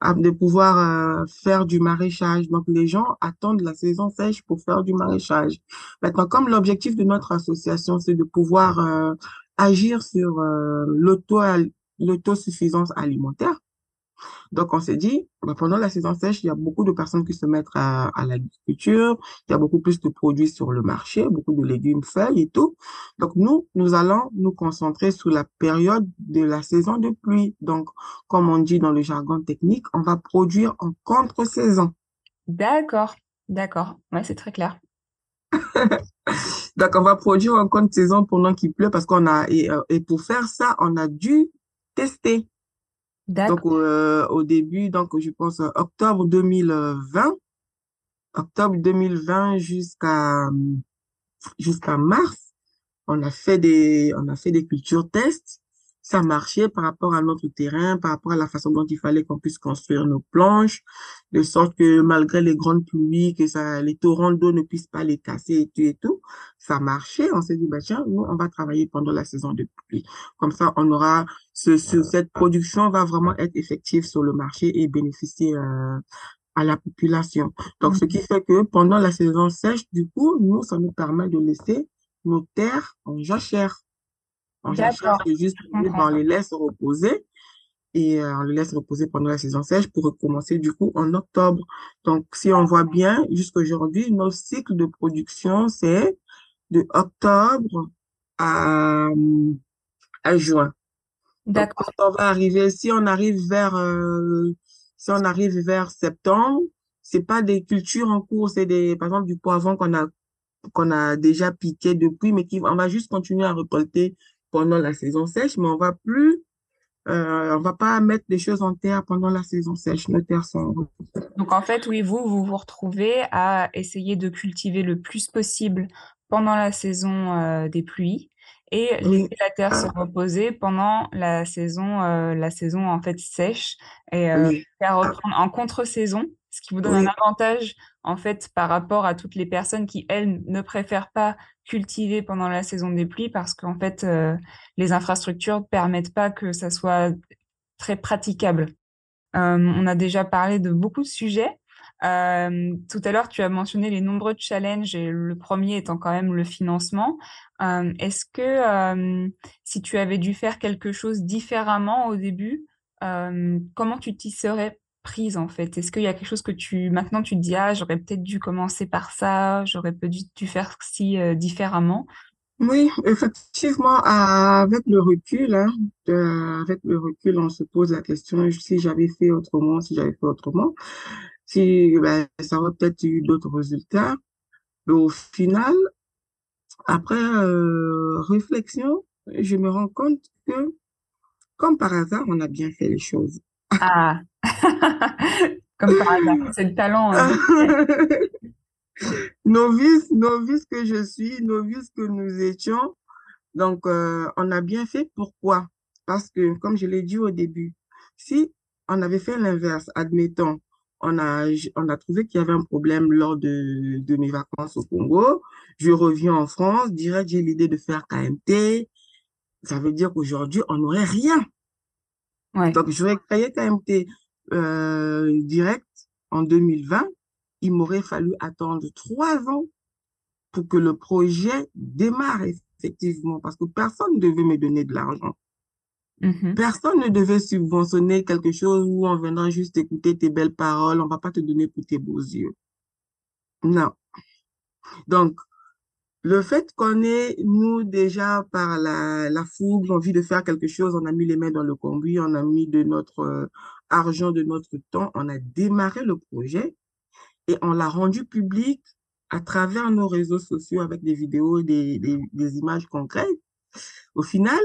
à, de pouvoir euh, faire du maraîchage. Donc les gens attendent la saison sèche pour faire du maraîchage. Maintenant, comme l'objectif de notre association, c'est de pouvoir euh, agir sur euh, l'auto l'autosuffisance alimentaire. Donc, on s'est dit, bah, pendant la saison sèche, il y a beaucoup de personnes qui se mettent à, à l'agriculture, il y a beaucoup plus de produits sur le marché, beaucoup de légumes, feuilles et tout. Donc, nous, nous allons nous concentrer sur la période de la saison de pluie. Donc, comme on dit dans le jargon technique, on va produire en contre-saison. D'accord, d'accord. Ouais, c'est très clair. [laughs] Donc, on va produire en contre-saison pendant qu'il pleut parce qu'on a, et, euh, et pour faire ça, on a dû tester. Donc, euh, au début, donc, je pense euh, octobre 2020, octobre 2020 jusqu'à jusqu'à mars, on a fait des on a fait des cultures tests. Ça marchait par rapport à notre terrain, par rapport à la façon dont il fallait qu'on puisse construire nos planches, de sorte que malgré les grandes pluies, que ça, les torrents d'eau ne puissent pas les casser et tout et tout, ça marchait. On s'est dit, bah tiens, nous, on va travailler pendant la saison de pluie. Comme ça, on aura ce, ce- cette production va vraiment être effective sur le marché et bénéficier euh, à la population. Donc, ce qui Mhm. fait que pendant la saison sèche, du coup, nous, ça nous permet de laisser nos terres en jachère. C'est juste, ben, on les laisse reposer et euh, on les laisse reposer pendant la saison sèche pour recommencer du coup en octobre. Donc, si on voit bien, jusqu'aujourd'hui, nos cycles de production, c'est de octobre à, à juin. D'accord. on va arriver, si on arrive vers, euh, si on arrive vers septembre, c'est pas des cultures en cours, c'est des, par exemple, du poivron qu'on a, qu'on a déjà piqué depuis, mais qui, on va juste continuer à récolter pendant la saison sèche, mais on va plus, euh, on va pas mettre des choses en terre pendant la saison sèche. Nos terres sont, Donc en fait, oui, vous, vous vous retrouvez à essayer de cultiver le plus possible pendant la saison euh, des pluies et laisser la terre se reposer pendant la saison, euh, la saison en fait sèche et oui, faire reprendre en contre-saison, ce qui vous donne un avantage en fait par rapport à toutes les personnes qui, elles, ne préfèrent pas cultiver pendant la saison des pluies parce qu'en fait, euh, les infrastructures permettent pas que ça soit très praticable. Euh, on a déjà parlé de beaucoup de sujets. Euh, tout à l'heure, tu as mentionné les nombreux challenges et le premier étant quand même le financement. Est-ce que si tu avais dû faire quelque chose différemment au début, comment tu t'y serais prise en fait? Est-ce qu'il y a quelque chose que tu maintenant tu te dis ah j'aurais peut-être dû commencer par ça, j'aurais peut-être dû, faire ci euh, différemment? oui, effectivement, avec le recul, hein, euh, avec le recul, on se pose la question si j'avais fait autrement, si j'avais fait autrement. Si, ben, ça aurait peut-être eu d'autres résultats. Mais au final, après euh, réflexion, je me rends compte que, comme par hasard, on a bien fait les choses. Ah, [laughs] comme par hasard, c'est le talent. naturel. [laughs] Novice, novice que je suis, novice que nous étions. Donc, euh, on a bien fait. Pourquoi? Parce que, comme je l'ai dit au début, si on avait fait l'inverse, admettons, on a, on a trouvé qu'il y avait un problème lors de, de mes vacances au Congo, je reviens en France, direct, j'ai l'idée de faire KMT, ça veut dire qu'aujourd'hui, on n'aurait rien. Ouais. Donc, j'aurais créé KMT euh, direct en 2020. Il m'aurait fallu attendre trois ans pour que le projet démarre effectivement, parce que personne ne devait me donner de l'argent. Mhm. Personne ne devait subventionner quelque chose où on viendra juste écouter tes belles paroles, on va pas te donner pour tes beaux yeux. Non. Donc, le fait qu'on ait, nous, déjà, par la, la fougue, l'envie de faire quelque chose, on a mis les mains dans le cambouis, on a mis de notre argent, de notre temps, on a démarré le projet et on l'a rendu public à travers nos réseaux sociaux avec des vidéos, des, des, des images concrètes. Au final,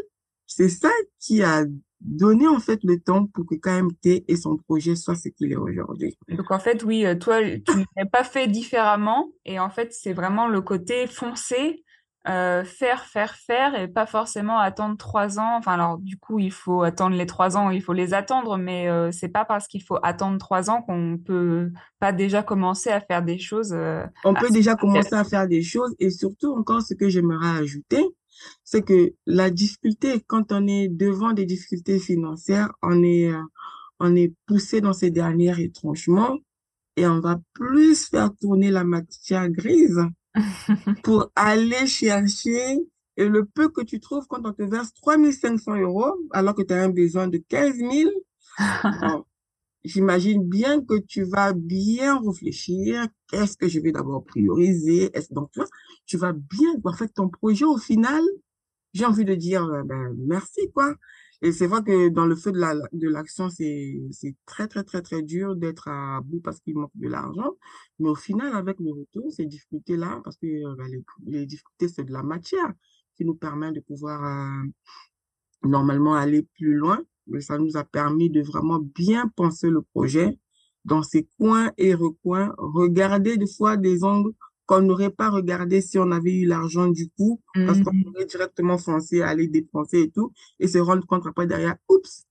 c'est ça qui a donné en fait le temps pour que KMT et son projet soient ce qu'il est aujourd'hui. Donc en fait, oui, euh, toi, tu l'aurais pas fait différemment. Et en fait, c'est vraiment le côté foncé. Euh, faire, faire, faire et pas forcément attendre trois ans. Enfin, alors du coup, il faut attendre les trois ans, il faut les attendre, mais euh, c'est pas parce qu'il faut attendre trois ans qu'on peut pas déjà commencer à faire des choses. euh, On peut déjà commencer à faire des choses et surtout encore ce que j'aimerais ajouter, c'est que la difficulté, quand on est devant des difficultés financières, on est, euh, on est poussé dans ces derniers retranchements et on va plus faire tourner la matière grise [laughs] pour aller chercher et le peu que tu trouves quand on te verse 3500 euros alors que tu as un besoin de 15 000, [laughs] bon, j'imagine bien que tu vas bien réfléchir. Qu'est-ce que je vais d'abord prioriser? Est-ce donc, tu vois, tu vas bien, en fait, ton projet au final, j'ai envie de dire, euh, ben, merci, quoi. Et c'est vrai que dans le feu de la, de l'action, c'est, très, très, très, très dur d'être à bout parce qu'il manque de l'argent. Mais au final, avec le retour, ces difficultés-là, parce que euh, les, les difficultés, c'est de la matière qui nous permet de pouvoir euh, normalement aller plus loin. Mais ça nous a permis de vraiment bien penser le projet dans ses coins et recoins, regarder des fois des angles qu'on n'aurait pas regardé si on avait eu l'argent du coup, parce qu'on Mhm. aurait directement foncé aller dépenser et tout, et se rendre compte après derrière, oups,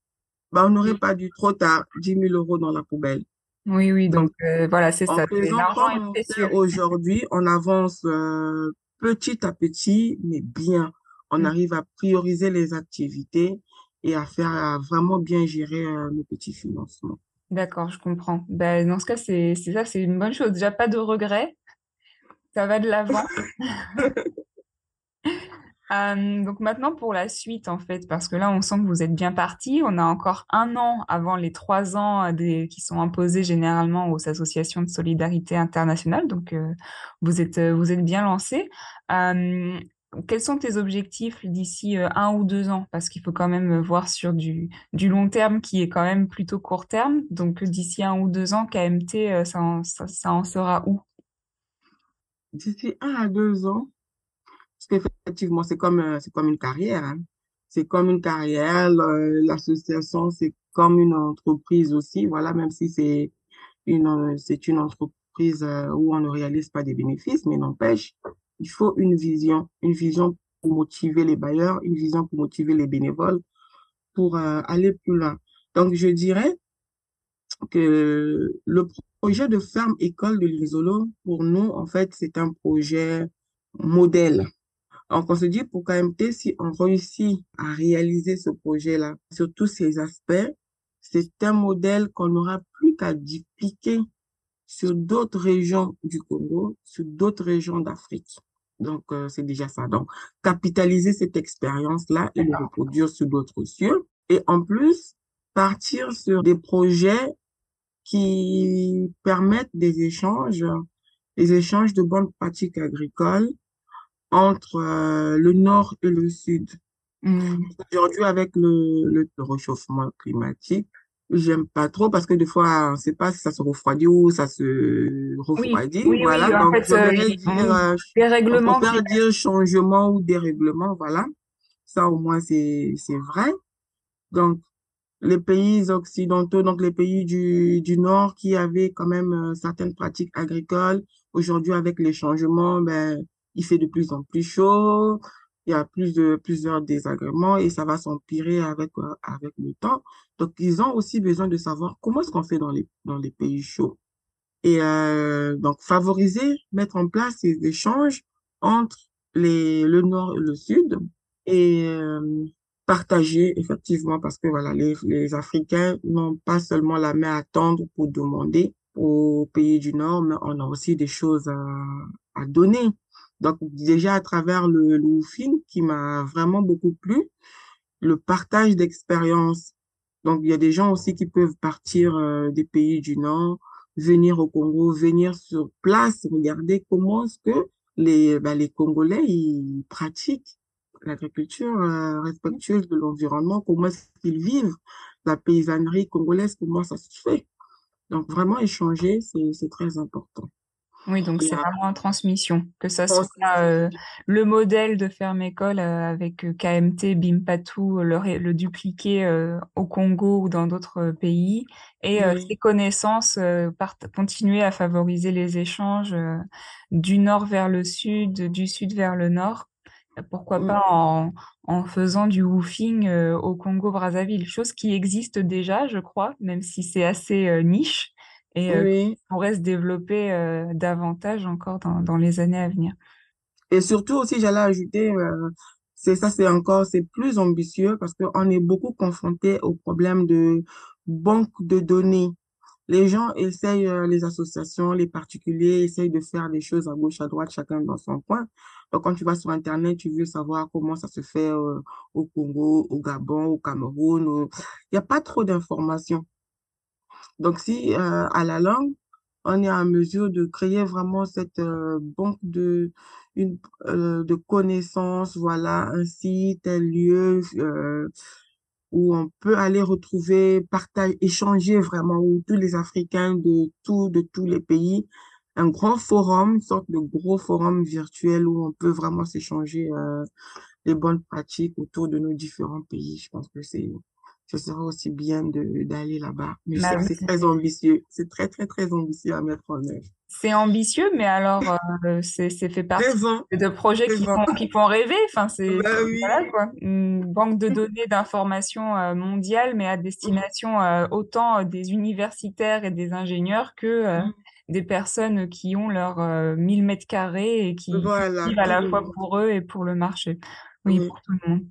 bah, on n'aurait pas dû trop tard, dix mille euros dans la poubelle. Oui, oui, Donc, donc euh, voilà, c'est ça. L'argent aujourd'hui, on avance euh, petit à petit, mais bien. On Mm. arrive à prioriser les activités et à faire à vraiment bien gérer euh, nos petits financements. D'accord, je comprends. Ben, dans ce cas, c'est ça, c'est une bonne chose. Déjà, pas de regrets, ça va de l'avant. [laughs] Euh, donc maintenant pour la suite en fait, parce que là on sent que vous êtes bien parti. On a encore un an avant les trois ans euh, des, qui sont imposés généralement aux associations de solidarité internationale. Donc euh, vous êtes vous êtes bien lancé. Euh, quels sont tes objectifs d'ici un ou deux ans? Parce qu'il faut quand même voir sur du, du long terme qui est quand même plutôt court terme. Donc d'ici un ou deux ans, KMT, ça en, ça, ça en sera où? D'ici un à deux ans, parce qu'effectivement, c'est comme, euh, c'est comme une carrière, hein. C'est comme une carrière. L'association, c'est comme une entreprise aussi. Voilà, même si c'est une, c'est une entreprise euh, où on ne réalise pas des bénéfices, mais n'empêche, il faut une vision, une vision pour motiver les bailleurs, une vision pour motiver les bénévoles, pour euh, aller plus loin. Donc, je dirais que le projet de ferme école de l'Isolo, pour nous, en fait, c'est un projet modèle. Donc, on se dit pour KMT, si on réussit à réaliser ce projet-là sur tous ces aspects, c'est un modèle qu'on n'aura plus qu'à dupliquer sur d'autres régions du Congo, sur d'autres régions d'Afrique. Donc, euh, c'est déjà ça. Donc, capitaliser cette expérience-là et le reproduire sur d'autres cieux. Et en plus, partir sur des projets qui permettent des échanges, des échanges de bonnes pratiques agricoles entre euh, le nord et le sud. Hmm. Aujourd'hui, avec le, réchauffement climatique, j'aime pas trop parce que des fois, on ne sait pas si ça se refroidit ou ça se refroidit. oui, oui. Voilà, En donc fait, euh, dire, oui, euh, les on dire changement ou dérèglement, voilà. Ça, au moins, c'est vrai. Donc, les pays occidentaux, donc les pays du, du Nord qui avaient quand même euh, certaines pratiques agricoles. Aujourd'hui, avec les changements, ben, il fait de plus en plus chaud, il y a plus de, plusieurs désagréments et ça va s'empirer avec, euh, avec le temps. Donc, ils ont aussi besoin de savoir comment est-ce qu'on fait dans les, dans les pays chauds. Et euh, donc, favoriser, mettre en place ces échanges entre les, le Nord et le Sud et partager, effectivement, parce que voilà, les, les Africains n'ont pas seulement la main à tendre pour demander aux pays du Nord, mais on a aussi des choses à, à donner. Donc, déjà à travers le, le Woofing, qui m'a vraiment beaucoup plu, le partage d'expériences. Donc, il y a des gens aussi qui peuvent partir euh, des pays du Nord, venir au Congo, venir sur place, regarder comment est-ce que les, ben, les Congolais, ils pratiquent l'agriculture euh, respectueuse de l'environnement, comment est-ce qu'ils vivent la paysannerie congolaise, comment ça se fait. Donc, vraiment échanger, c'est, très important. Oui, donc c'est vraiment en transmission, que ça soit transmettre, euh, le modèle de ferme école euh, avec KMT, Bimpatou, le, dupliquer euh, au Congo ou dans d'autres pays, et oui, ces connaissances, continuer à favoriser les échanges du nord vers le sud, du sud vers le nord. Pourquoi pas en, en faisant du woofing euh, au Congo-Brazzaville, chose qui existe déjà, je crois, même si c'est assez euh, niche et euh, Oui. pourrait se développer davantage encore dans, dans les années à venir. Et surtout aussi, j'allais ajouter, c'est ça, c'est encore, c'est plus ambitieux parce qu'on est beaucoup confronté au problème de banque de données. Les gens essayent, les associations, les particuliers essayent de faire des choses à gauche, à droite, chacun dans son coin. Donc, quand tu vas sur Internet, tu veux savoir comment ça se fait euh, au Congo, au Gabon, au Cameroun. Il n'y a pas trop d'informations. Donc, si euh, à la langue, on est en mesure de créer vraiment cette euh, banque de, connaissances, voilà, un site, un lieu où on peut aller retrouver, partager, échanger vraiment, où tous les Africains de tout, de tous les pays, un grand forum, une sorte de gros forum virtuel où on peut vraiment s'échanger euh, les bonnes pratiques autour de nos différents pays. Je pense que c'est, ce serait aussi bien d'aller là-bas. Mais Bah oui, c'est très ambitieux. C'est très, très, très ambitieux à mettre en œuvre. c'est ambitieux, mais alors euh, c'est c'est fait partie Présent, de projets qui font qui font rêver. Enfin, c'est Bah voilà quoi, une banque de données d'informations euh, mondiale, mais à destination euh, autant des universitaires et des ingénieurs que euh, des personnes qui ont leurs euh, 1000 mètres carrés et qui, Voilà, vivent à la fois pour eux et pour le marché. Oui, pour tout le monde.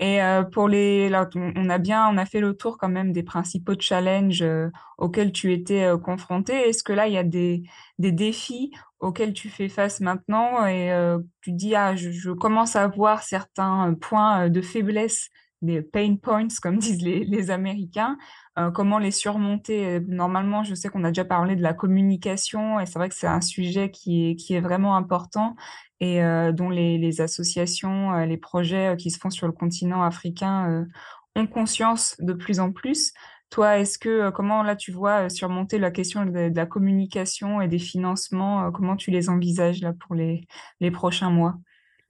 Et euh, pour les, là, on a bien, on a fait le tour quand même des principaux challenges euh, auxquels tu étais euh, confronté. Est-ce que là, il y a des, des défis auxquels tu fais face maintenant et euh, tu dis, ah, je, je commence à voir certains euh, points euh, de faiblesse, des pain points, comme [laughs] disent les, les Américains. Euh, comment les surmonter? Euh, Normalement, je sais qu'on a déjà parlé de la communication et c'est vrai que c'est un sujet qui est, vraiment important et euh, dont les, associations, les projets qui se font sur le continent africain ont conscience de plus en plus. Toi, est-ce que comment là tu vois surmonter la question de, de la communication et des financements, comment tu les envisages là pour les, les prochains mois?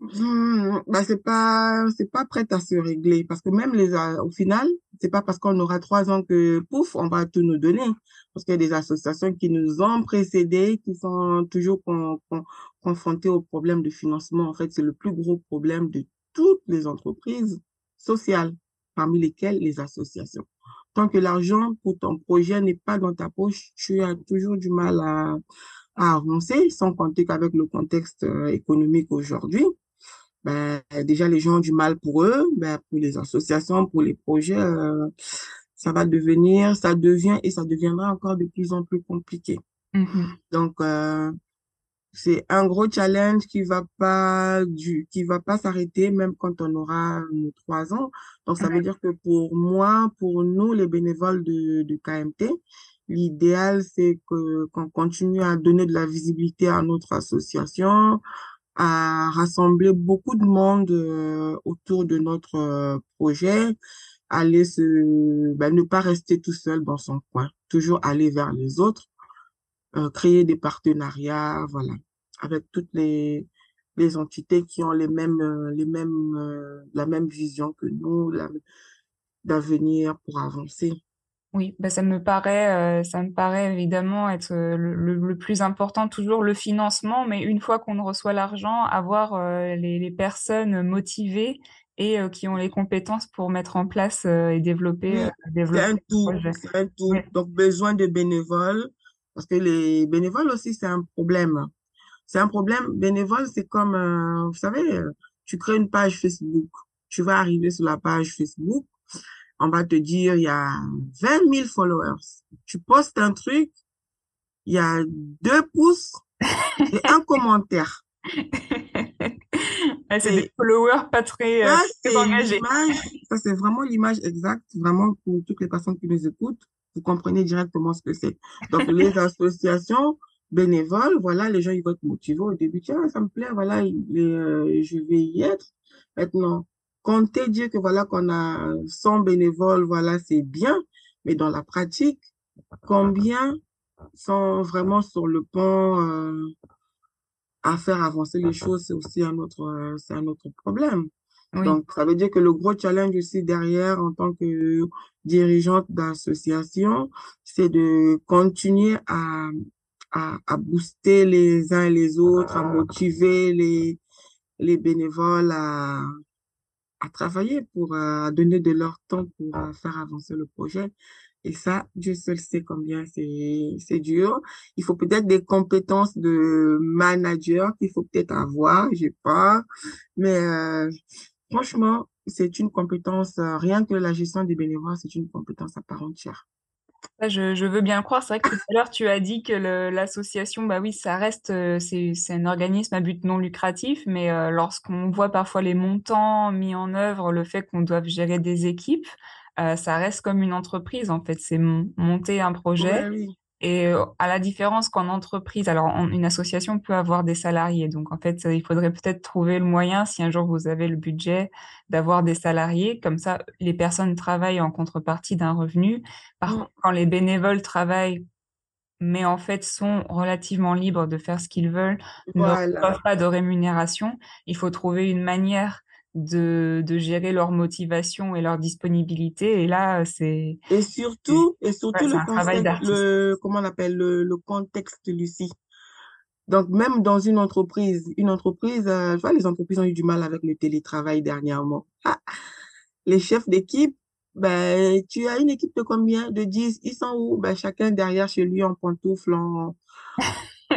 Hmm, bah c'est pas c'est pas prêt à se régler parce que même les a- au final c'est pas parce qu'on aura trois ans que pouf on va tout nous donner. Parce qu'il y a des associations qui nous ont précédés qui sont toujours con- con- confrontées au problème de financement. En fait c'est le plus gros problème de toutes les entreprises sociales parmi lesquelles les associations. Tant que l'argent pour ton projet n'est pas dans ta poche tu as toujours du mal à à avancer sans compter qu'avec le contexte euh, économique aujourd'hui ben, déjà, les gens ont du mal pour eux, ben, pour les associations, pour les projets, euh, ça va devenir, ça devient et ça deviendra encore de plus en plus compliqué. Mhm. Donc, euh, c'est un gros challenge qui va pas du, qui va pas s'arrêter même quand on aura nos trois ans. Donc, ça veut Ouais. dire que pour moi, pour nous, les bénévoles de, de KMT, l'idéal, c'est que, qu'on continue à donner de la visibilité à notre association, à rassembler beaucoup de monde euh, autour de notre euh, projet, aller se, ben, ne pas rester tout seul dans son coin, toujours aller vers les autres, euh, créer des partenariats, voilà, avec toutes les entités qui ont la même vision que nous, d'avenir pour avancer. Oui, bah ça me paraît, euh, ça me paraît évidemment être euh, le, plus important, toujours le financement, mais une fois qu'on reçoit l'argent, avoir euh, les, les personnes motivées et qui ont les compétences pour mettre en place et développer, Oui, c'est développer un tout, un tout. Donc, besoin de bénévoles, parce que les bénévoles aussi, c'est un problème. C'est un problème. Bénévole, c'est comme, vous savez, tu crées une page Facebook. Tu vas arriver sur la page Facebook, on va te dire, il y a vingt mille followers. Tu postes un truc, il y a deux pouces et [laughs] un commentaire. C'est des followers pas très, euh, ça, très engagés. ça, c'est vraiment l'image exacte, vraiment pour toutes les personnes qui nous écoutent. Vous comprenez directement ce que c'est. Donc, les [laughs] associations bénévoles, voilà, les gens, ils vont être motivés au début. Tiens, ça me plaît, voilà, il- les, euh, je vais y être. Maintenant, compter dire que voilà, qu'on a 100 bénévoles, voilà, c'est bien. Mais dans la pratique, combien sont vraiment sur le pont, euh, à faire avancer les choses, c'est aussi un autre, euh, c'est un autre problème. Oui, Donc, ça veut dire que le gros challenge aussi derrière, en tant que dirigeante d'association, c'est de continuer à, à, à booster les uns et les autres, à motiver les, les bénévoles à, à travailler pour euh, donner de leur temps pour euh, faire avancer le projet. Et ça, Dieu seul sait combien c'est dur. Il faut peut-être des compétences de manager qu'il faut peut-être avoir, j'ai pas. Mais euh, franchement, c'est une compétence, rien que la gestion des bénévoles, c'est une compétence à part entière. Je, veux bien croire. C'est vrai que tout à l'heure, tu as dit que l'association, bah oui, ça reste, euh, c'est, un organisme à but non lucratif, mais euh, lorsqu'on voit parfois les montants mis en œuvre, le fait qu'on doive gérer des équipes, euh, ça reste comme une entreprise, en fait. C'est monter un projet. Et euh, à la différence qu'en entreprise, alors une association peut avoir des salariés, donc en fait, il faudrait peut-être trouver le moyen, si un jour vous avez le budget, d'avoir des salariés, comme ça, les personnes travaillent en contrepartie d'un revenu. Par Mm. contre, quand les bénévoles travaillent, mais en fait sont relativement libres de faire ce qu'ils veulent, ne Voilà. reçoivent pas de rémunération, il faut trouver une manière de, de gérer leur motivation et leur disponibilité. Et là, c'est Et surtout, et surtout le le, comment on appelle, le, le contexte, Lucie. Donc, même dans une entreprise, une entreprise, euh, je vois, les entreprises ont eu du mal avec le télétravail dernièrement. Ah, les chefs d'équipe, ben, tu as une équipe de combien? De 10, ils sont où? Ben, chacun derrière chez lui en pantoufle, en,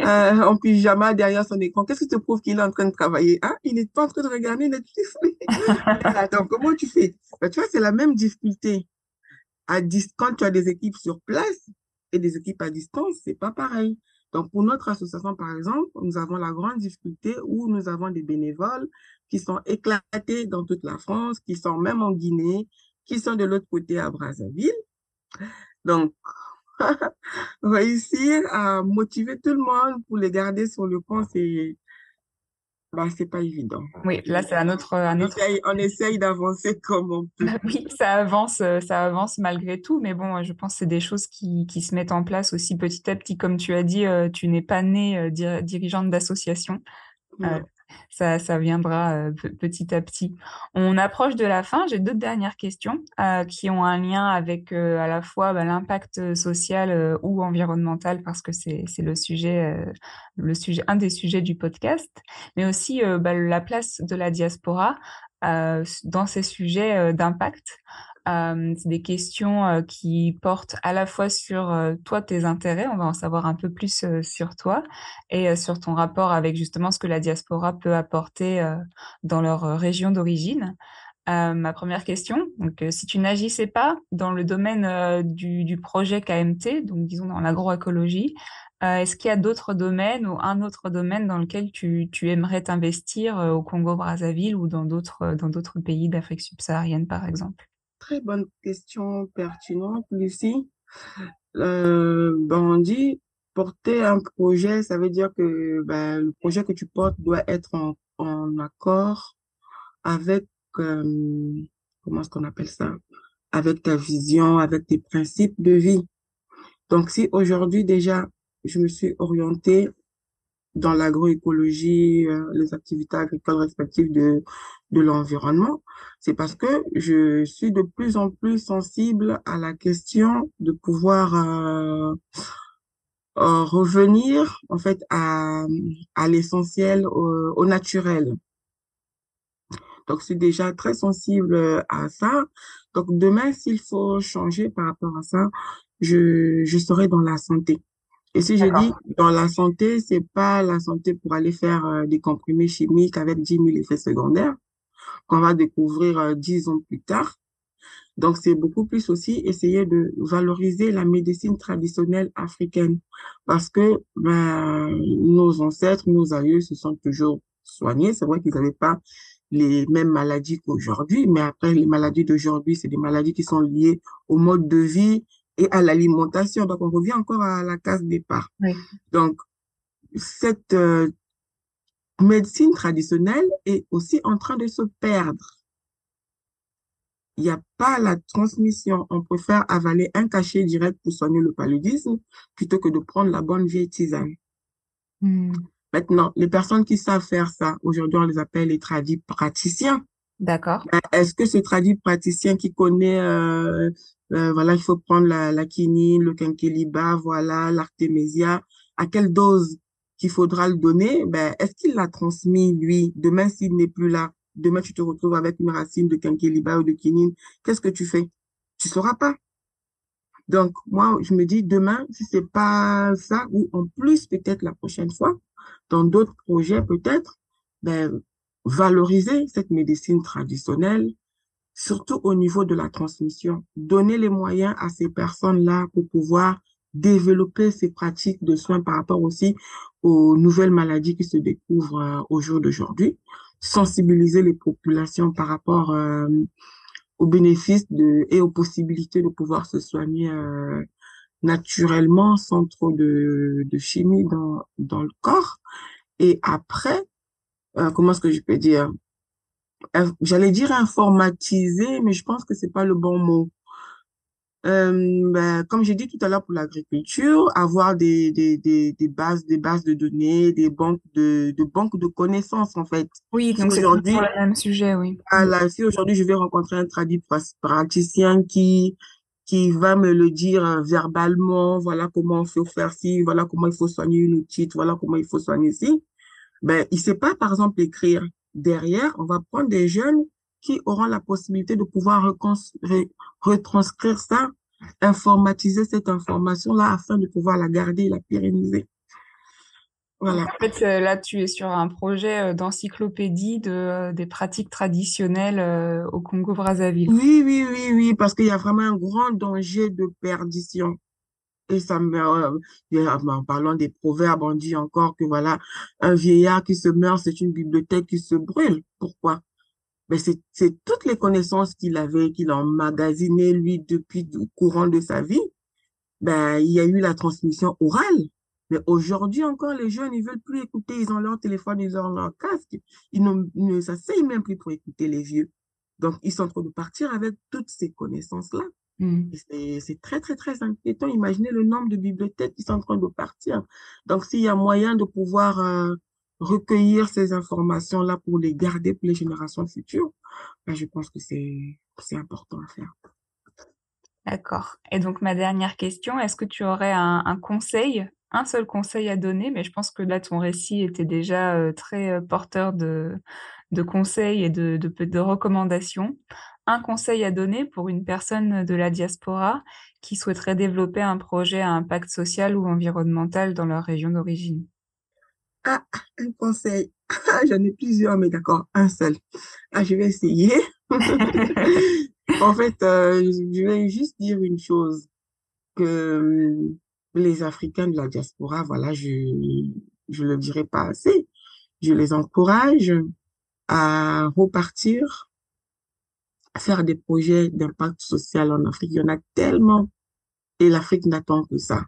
euh, en pyjama derrière son écran. Qu'est-ce qui te prouve qu'il est en train de travailler? Ah, il n'est pas en train de regarder Netflix. [laughs] Attends, comment tu fais? Ben, tu vois, c'est la même difficulté. À quand tu as des équipes sur place et des équipes à distance, c'est pas pareil. Donc, pour notre association, par exemple, nous avons la grande difficulté où nous avons des bénévoles qui sont éclatés dans toute la France, qui sont même en Guinée, qui sont de l'autre côté à Brazzaville. Donc, [laughs] réussir à motiver tout le monde pour les garder sur le pont, c'est, bah, c'est pas évident. Oui, là, c'est un autre, un On autre. essaye, on essaye d'avancer [laughs] comme on peut. Oui, ça avance, euh, ça avance malgré tout, mais bon, je pense que c'est des choses qui, qui se mettent en place aussi petit à petit. Comme tu as dit, euh, tu n'es pas née euh, dir- dirigeante d'association. Euh. Ça, ça viendra euh, pe- petit à petit. On approche de la fin. J'ai deux dernières questions euh, qui ont un lien avec euh, à la fois bah, l'impact social ou environnemental parce que c'est le sujet le sujet un des sujets du podcast, mais aussi bah, la place de la diaspora dans ces sujets d'impact. Euh, c'est des questions euh, qui portent à la fois sur euh, toi, tes intérêts, on va en savoir un peu plus sur toi, et sur ton rapport avec justement ce que la diaspora peut apporter dans leur région d'origine. Ma première question, donc si tu n'agissais pas dans le domaine du, projet KMT, donc disons dans l'agroécologie, est-ce qu'il y a d'autres domaines ou un autre domaine dans lequel tu, aimerais t'investir au Congo-Brazzaville ou dans d'autres pays d'Afrique subsaharienne par exemple? Très bonne question pertinente, Lucie. Euh, ben, on dit porter un projet, ça veut dire que ben, le projet que tu portes doit être en, accord avec, euh, comment est-ce appelle ça? Avec ta vision, avec tes principes de vie. Donc, si aujourd'hui déjà, je me suis orientée dans l'agroécologie, euh, les activités agricoles respectives de, de l'environnement, c'est parce que je suis de plus en plus sensible à la question de pouvoir euh, euh, revenir en fait à, à l'essentiel, au, au naturel. Donc, je suis déjà très sensible à ça. Donc, demain, s'il faut changer par rapport à ça, je, je serai dans la santé. Et si je dis dans la santé, c'est pas la santé pour aller faire euh, des comprimés chimiques avec 10 000 effets secondaires qu'on va découvrir euh, 10 ans plus tard. Donc, c'est beaucoup plus aussi essayer de valoriser la médecine traditionnelle africaine parce que ben, nos ancêtres, nos aïeux se sont toujours soignés. C'est vrai qu'ils n'avaient pas les mêmes maladies qu'aujourd'hui, mais après, les maladies d'aujourd'hui, c'est des maladies qui sont liées au mode de vie et à l'alimentation. Donc, on revient encore à la case départ. Oui. Donc, cette euh, médecine traditionnelle est aussi en train de se perdre. Il n'y a pas la transmission. On préfère avaler un cachet direct pour soigner le paludisme plutôt que de prendre la bonne vieille tisane. Hmm. Maintenant, les personnes qui savent faire ça, aujourd'hui, on les appelle les tradis praticiens. D'accord. Ben, Est-ce que ce tradit praticien qui connaît, euh, euh, voilà, il faut prendre la, la quinine, le quinquilibre, voilà, l'artémisia, à quelle dose? Qu'il faudra le donner, ben, est-ce qu'il l'a transmis, lui? Demain, s'il n'est plus là, demain, tu te retrouves avec une racine de quinquiliba ou de quinine, qu'est-ce que tu fais? Tu sauras pas. Donc, moi, je me dis, demain, si c'est pas ça, ou en plus, peut-être la prochaine fois, dans d'autres projets, peut-être, ben, valoriser cette médecine traditionnelle, surtout au niveau de la transmission. Donner les moyens à ces personnes-là pour pouvoir développer ces pratiques de soins par rapport aussi aux nouvelles maladies qui se découvrent euh, au jour d'aujourd'hui, sensibiliser les populations par rapport euh, aux bénéfices et aux possibilités de pouvoir se soigner euh, naturellement sans trop de, de chimie dans, dans le corps. Et après, comment est-ce que je peux dire? J'allais dire informatiser, mais je pense que c'est pas le bon mot. Euh, ben, comme j'ai dit tout à l'heure pour l'agriculture, avoir des, des, des, des, bases, des bases de données, des banques de, de banques de connaissances en fait. Oui, donc c'est pour le même sujet, oui. Voilà, si aujourd'hui je vais rencontrer un tradit praticien qui qui va me le dire euh, verbalement, voilà comment il faut faire ci, voilà comment il faut soigner une otite, voilà comment il faut soigner ci, ben il sait pas par exemple écrire. Derrière, on va prendre des jeunes qui auront la possibilité de pouvoir retranscrire ça, informatiser cette information-là afin de pouvoir la garder et la pérenniser. Voilà. En fait, euh, là, tu es sur un projet euh, d'encyclopédie de, euh, des pratiques traditionnelles au Congo-Brazzaville. Oui, oui, oui, oui, parce qu'il y a vraiment un grand danger de perdition. Et ça me, en parlant des proverbes, on dit encore que voilà, un vieillard qui se meurt, c'est une bibliothèque qui se brûle. Pourquoi? Mais c'est toutes les connaissances qu'il avait, qu'il a emmagasinées, lui, depuis le courant de sa vie. Ben, il y a eu la transmission orale. Mais aujourd'hui encore, les jeunes, ils veulent plus écouter. Ils ont leur téléphone, ils ont leur casque. Ils, ne s'asseyent même plus pour écouter les vieux. Donc, ils sont en train de partir avec toutes ces connaissances-là. Mmh. C'est très, très, très inquiétant. Imaginez le nombre de bibliothèques qui sont en train de partir. Donc, s'il y a moyen de pouvoir euh, recueillir ces informations-là pour les garder pour les générations futures, ben, je pense que c'est important à faire. D'accord. Et donc, ma dernière question, est-ce que tu aurais un, conseil, un seul conseil à donner, mais je pense que là, ton récit était déjà euh, très euh, porteur de, de conseils et de, de, de recommandations. Un conseil à donner pour une personne de la diaspora qui souhaiterait développer un projet à impact social ou environnemental dans leur région d'origine? Ah, un conseil. Ah, j'en ai plusieurs, mais d'accord, un seul. Ah, je vais essayer. [laughs] en fait, euh, je vais juste dire une chose, que hum, les Africains de la diaspora, voilà, je je le dirai pas assez. Je les encourage à repartir, à faire des projets d'impact social en Afrique. Il y en a tellement et l'Afrique n'attend que ça.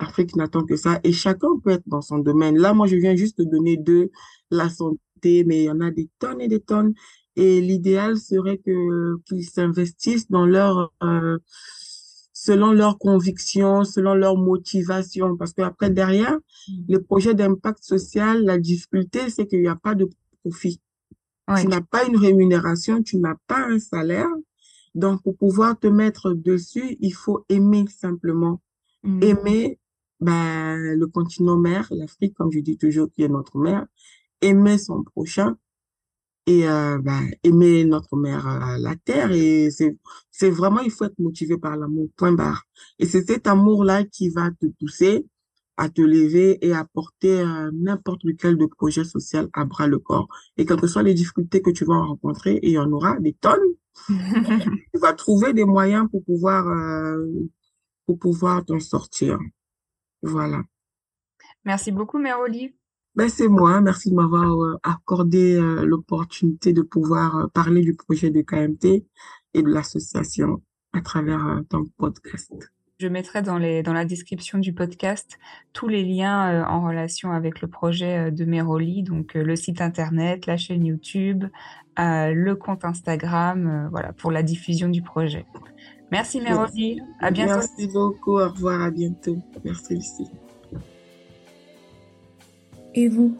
L'Afrique n'attend que ça et chacun peut être dans son domaine. Là, moi, je viens juste de donner de la santé, mais il y en a des tonnes et des tonnes. Et l'idéal serait que qu'ils s'investissent dans leur euh, selon leurs convictions, selon leur motivation. Parce qu'après, derrière, le projet d'impact social, la difficulté, c'est qu'il n'y a pas de profit. Tu n'as pas une rémunération, tu n'as pas un salaire. Donc, pour pouvoir te mettre dessus, il faut aimer simplement. Mmh. Aimer ben, le continent mère, l'Afrique, comme je dis toujours, qui est notre mère, aimer son prochain et euh, ben, aimer notre mère, euh, la terre. Et c'est, c'est vraiment, il faut être motivé par l'amour, point barre. Et c'est cet amour-là qui va te pousser à te lever et à porter euh, n'importe lequel de projet social à bras le corps. Et quelles que soient les difficultés que tu vas rencontrer, et il y en aura des tonnes, [laughs] tu vas trouver des moyens pour pouvoir, pour pouvoir t'en sortir. Voilà. Merci beaucoup, Mère Olive. Ben, c'est moi. Merci de m'avoir euh, accordé euh, l'opportunité de pouvoir euh, parler du projet de KMT et de l'association à travers ton podcast. Je mettrai dans, les, dans la description du podcast tous les liens en relation avec le projet de Meroli, donc le site internet, la chaîne YouTube, le compte Instagram, voilà, pour la diffusion du projet. Merci Mérody. À bientôt. Merci beaucoup. Au revoir. À bientôt. Merci Lucie. Et vous,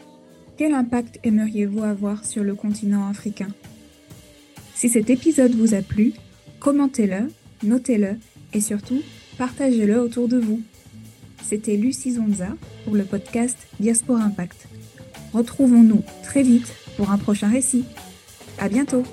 quel impact aimeriez-vous avoir sur le continent africain? Si cet épisode vous a plu, commentez-le, notez-le et surtout, partagez-le autour de vous. C'était Lucie Zonza pour le podcast Diaspora Impact. Retrouvons-nous très vite pour un prochain récit. À bientôt!